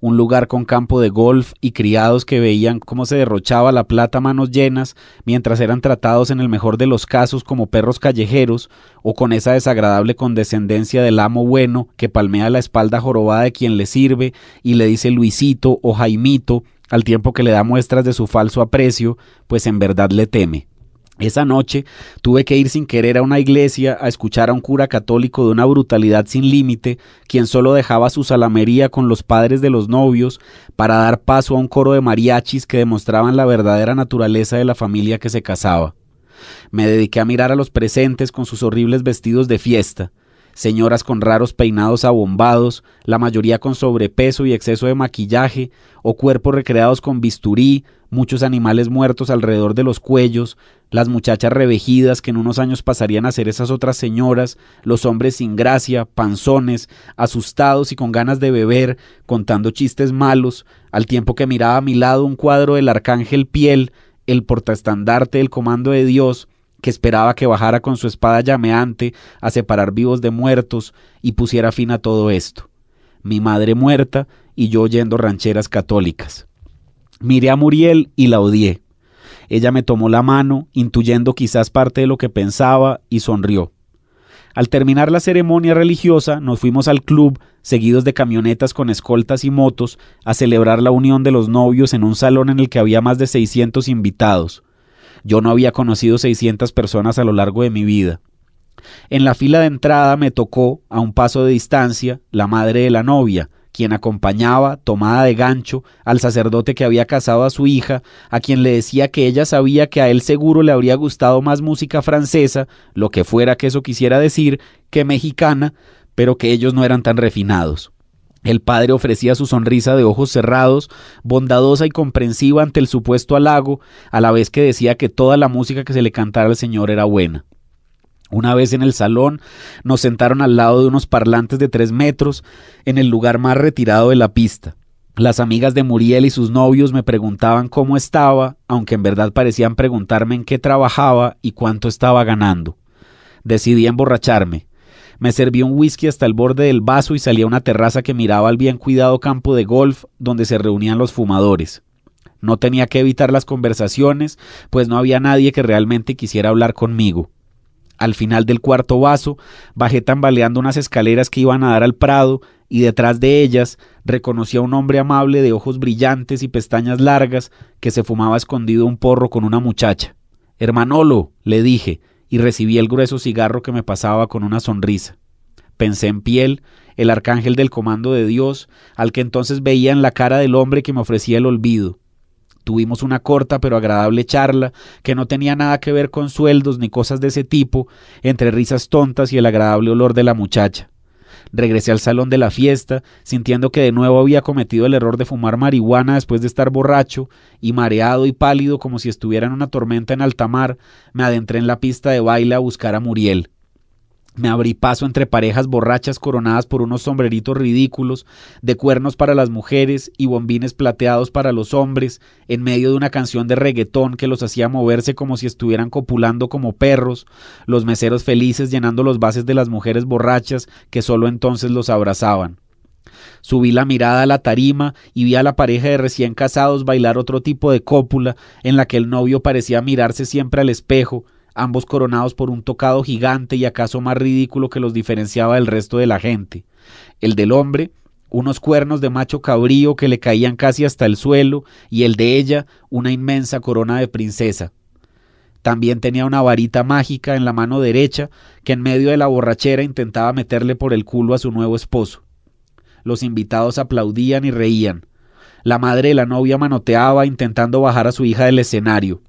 [SPEAKER 4] Un lugar con campo de golf y criados que veían cómo se derrochaba la plata a manos llenas mientras eran tratados en el mejor de los casos como perros callejeros o con esa desagradable condescendencia del amo bueno que palmea la espalda jorobada de quien le sirve y le dice Luisito o Jaimito al tiempo que le da muestras de su falso aprecio, pues en verdad le teme. Esa noche tuve que ir sin querer a una iglesia a escuchar a un cura católico de una brutalidad sin límite, quien solo dejaba su salamería con los padres de los novios para dar paso a un coro de mariachis que demostraban la verdadera naturaleza de la familia que se casaba. Me dediqué a mirar a los presentes con sus horribles vestidos de fiesta, señoras con raros peinados abombados, la mayoría con sobrepeso y exceso de maquillaje, o cuerpos recreados con bisturí, muchos animales muertos alrededor de los cuellos, las muchachas revejidas que en unos años pasarían a ser esas otras señoras, los hombres sin gracia, panzones, asustados y con ganas de beber, contando chistes malos, al tiempo que miraba a mi lado un cuadro del arcángel Piel, el portaestandarte del comando de Dios, que esperaba que bajara con su espada llameante a separar vivos de muertos y pusiera fin a todo esto. Mi madre muerta y yo oyendo rancheras católicas. Miré a Muriel y la odié. Ella me tomó la mano, intuyendo quizás parte de lo que pensaba, y sonrió. Al terminar la ceremonia religiosa, nos fuimos al club, seguidos de camionetas con escoltas y motos, a celebrar la unión de los novios en un salón en el que había más de 600 invitados. Yo no había conocido 600 personas a lo largo de mi vida. En la fila de entrada me tocó, a un paso de distancia, la madre de la novia, quien acompañaba, tomada de gancho, al sacerdote que había casado a su hija, a quien le decía que ella sabía que a él seguro le habría gustado más música francesa, lo que fuera que eso quisiera decir, que mexicana, pero que ellos no eran tan refinados. El padre ofrecía su sonrisa de ojos cerrados, bondadosa y comprensiva ante el supuesto halago, a la vez que decía que toda la música que se le cantara al señor era buena. Una vez en el salón, nos sentaron al lado de unos parlantes de tres metros, en el lugar más retirado de la pista. Las amigas de Muriel y sus novios me preguntaban cómo estaba, aunque en verdad parecían preguntarme en qué trabajaba y cuánto estaba ganando. Decidí emborracharme. Me serví un whisky hasta el borde del vaso y salí a una terraza que miraba al bien cuidado campo de golf donde se reunían los fumadores. No tenía que evitar las conversaciones, pues no había nadie que realmente quisiera hablar conmigo. Al final del cuarto vaso, bajé tambaleando unas escaleras que iban a dar al prado y detrás de ellas reconocí a un hombre amable de ojos brillantes y pestañas largas que se fumaba escondido un porro con una muchacha. Hermanolo, le dije, y recibí el grueso cigarro que me pasaba con una sonrisa. Pensé en Piel, el arcángel del comando de Dios, al que entonces veía en la cara del hombre que me ofrecía el olvido. Tuvimos una corta pero agradable charla que no tenía nada que ver con sueldos ni cosas de ese tipo, entre risas tontas y el agradable olor de la muchacha. Regresé al salón de la fiesta, sintiendo que de nuevo había cometido el error de fumar marihuana después de estar borracho, y mareado y pálido como si estuviera en una tormenta en alta mar, me adentré en la pista de baile a buscar a Muriel. Me abrí paso entre parejas borrachas coronadas por unos sombreritos ridículos, de cuernos para las mujeres y bombines plateados para los hombres, en medio de una canción de reggaetón que los hacía moverse como si estuvieran copulando como perros, los meseros felices llenando los bases de las mujeres borrachas que solo entonces los abrazaban. Subí la mirada a la tarima y vi a la pareja de recién casados bailar otro tipo de cópula en la que el novio parecía mirarse siempre al espejo, ambos coronados por un tocado gigante y acaso más ridículo que los diferenciaba del resto de la gente. El del hombre, unos cuernos de macho cabrío que le caían casi hasta el suelo, y el de ella, una inmensa corona de princesa. También tenía una varita mágica en la mano derecha que en medio de la borrachera intentaba meterle por el culo a su nuevo esposo. Los invitados aplaudían y reían. La madre de la novia manoteaba intentando bajar a su hija del escenario.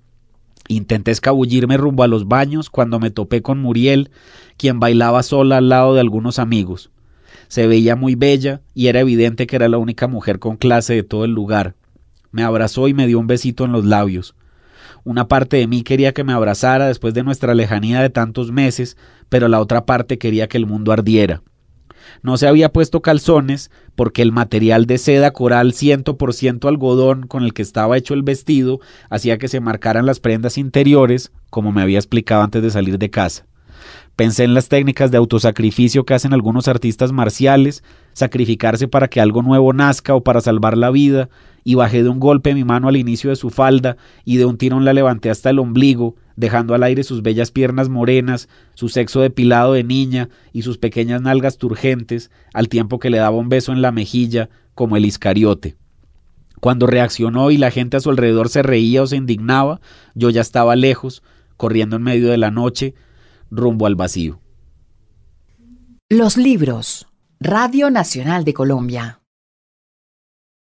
[SPEAKER 4] Intenté escabullirme rumbo a los baños cuando me topé con Muriel, quien bailaba sola al lado de algunos amigos. Se veía muy bella y era evidente que era la única mujer con clase de todo el lugar. Me abrazó y me dio un besito en los labios. Una parte de mí quería que me abrazara después de nuestra lejanía de tantos meses, pero la otra parte quería que el mundo ardiera. No se había puesto calzones porque el material de seda coral ciento por ciento algodón con el que estaba hecho el vestido hacía que se marcaran las prendas interiores, como me había explicado antes de salir de casa. Pensé en las técnicas de autosacrificio que hacen algunos artistas marciales, sacrificarse para que algo nuevo nazca o para salvar la vida, y bajé de un golpe mi mano al inicio de su falda y de un tirón la levanté hasta el ombligo, dejando al aire sus bellas piernas morenas, su sexo depilado de niña y sus pequeñas nalgas turgentes, al tiempo que le daba un beso en la mejilla, como el Iscariote. Cuando reaccionó y la gente a su alrededor se reía o se indignaba, yo ya estaba lejos, corriendo en medio de la noche, rumbo al vacío.
[SPEAKER 3] Los libros. Radio Nacional de Colombia.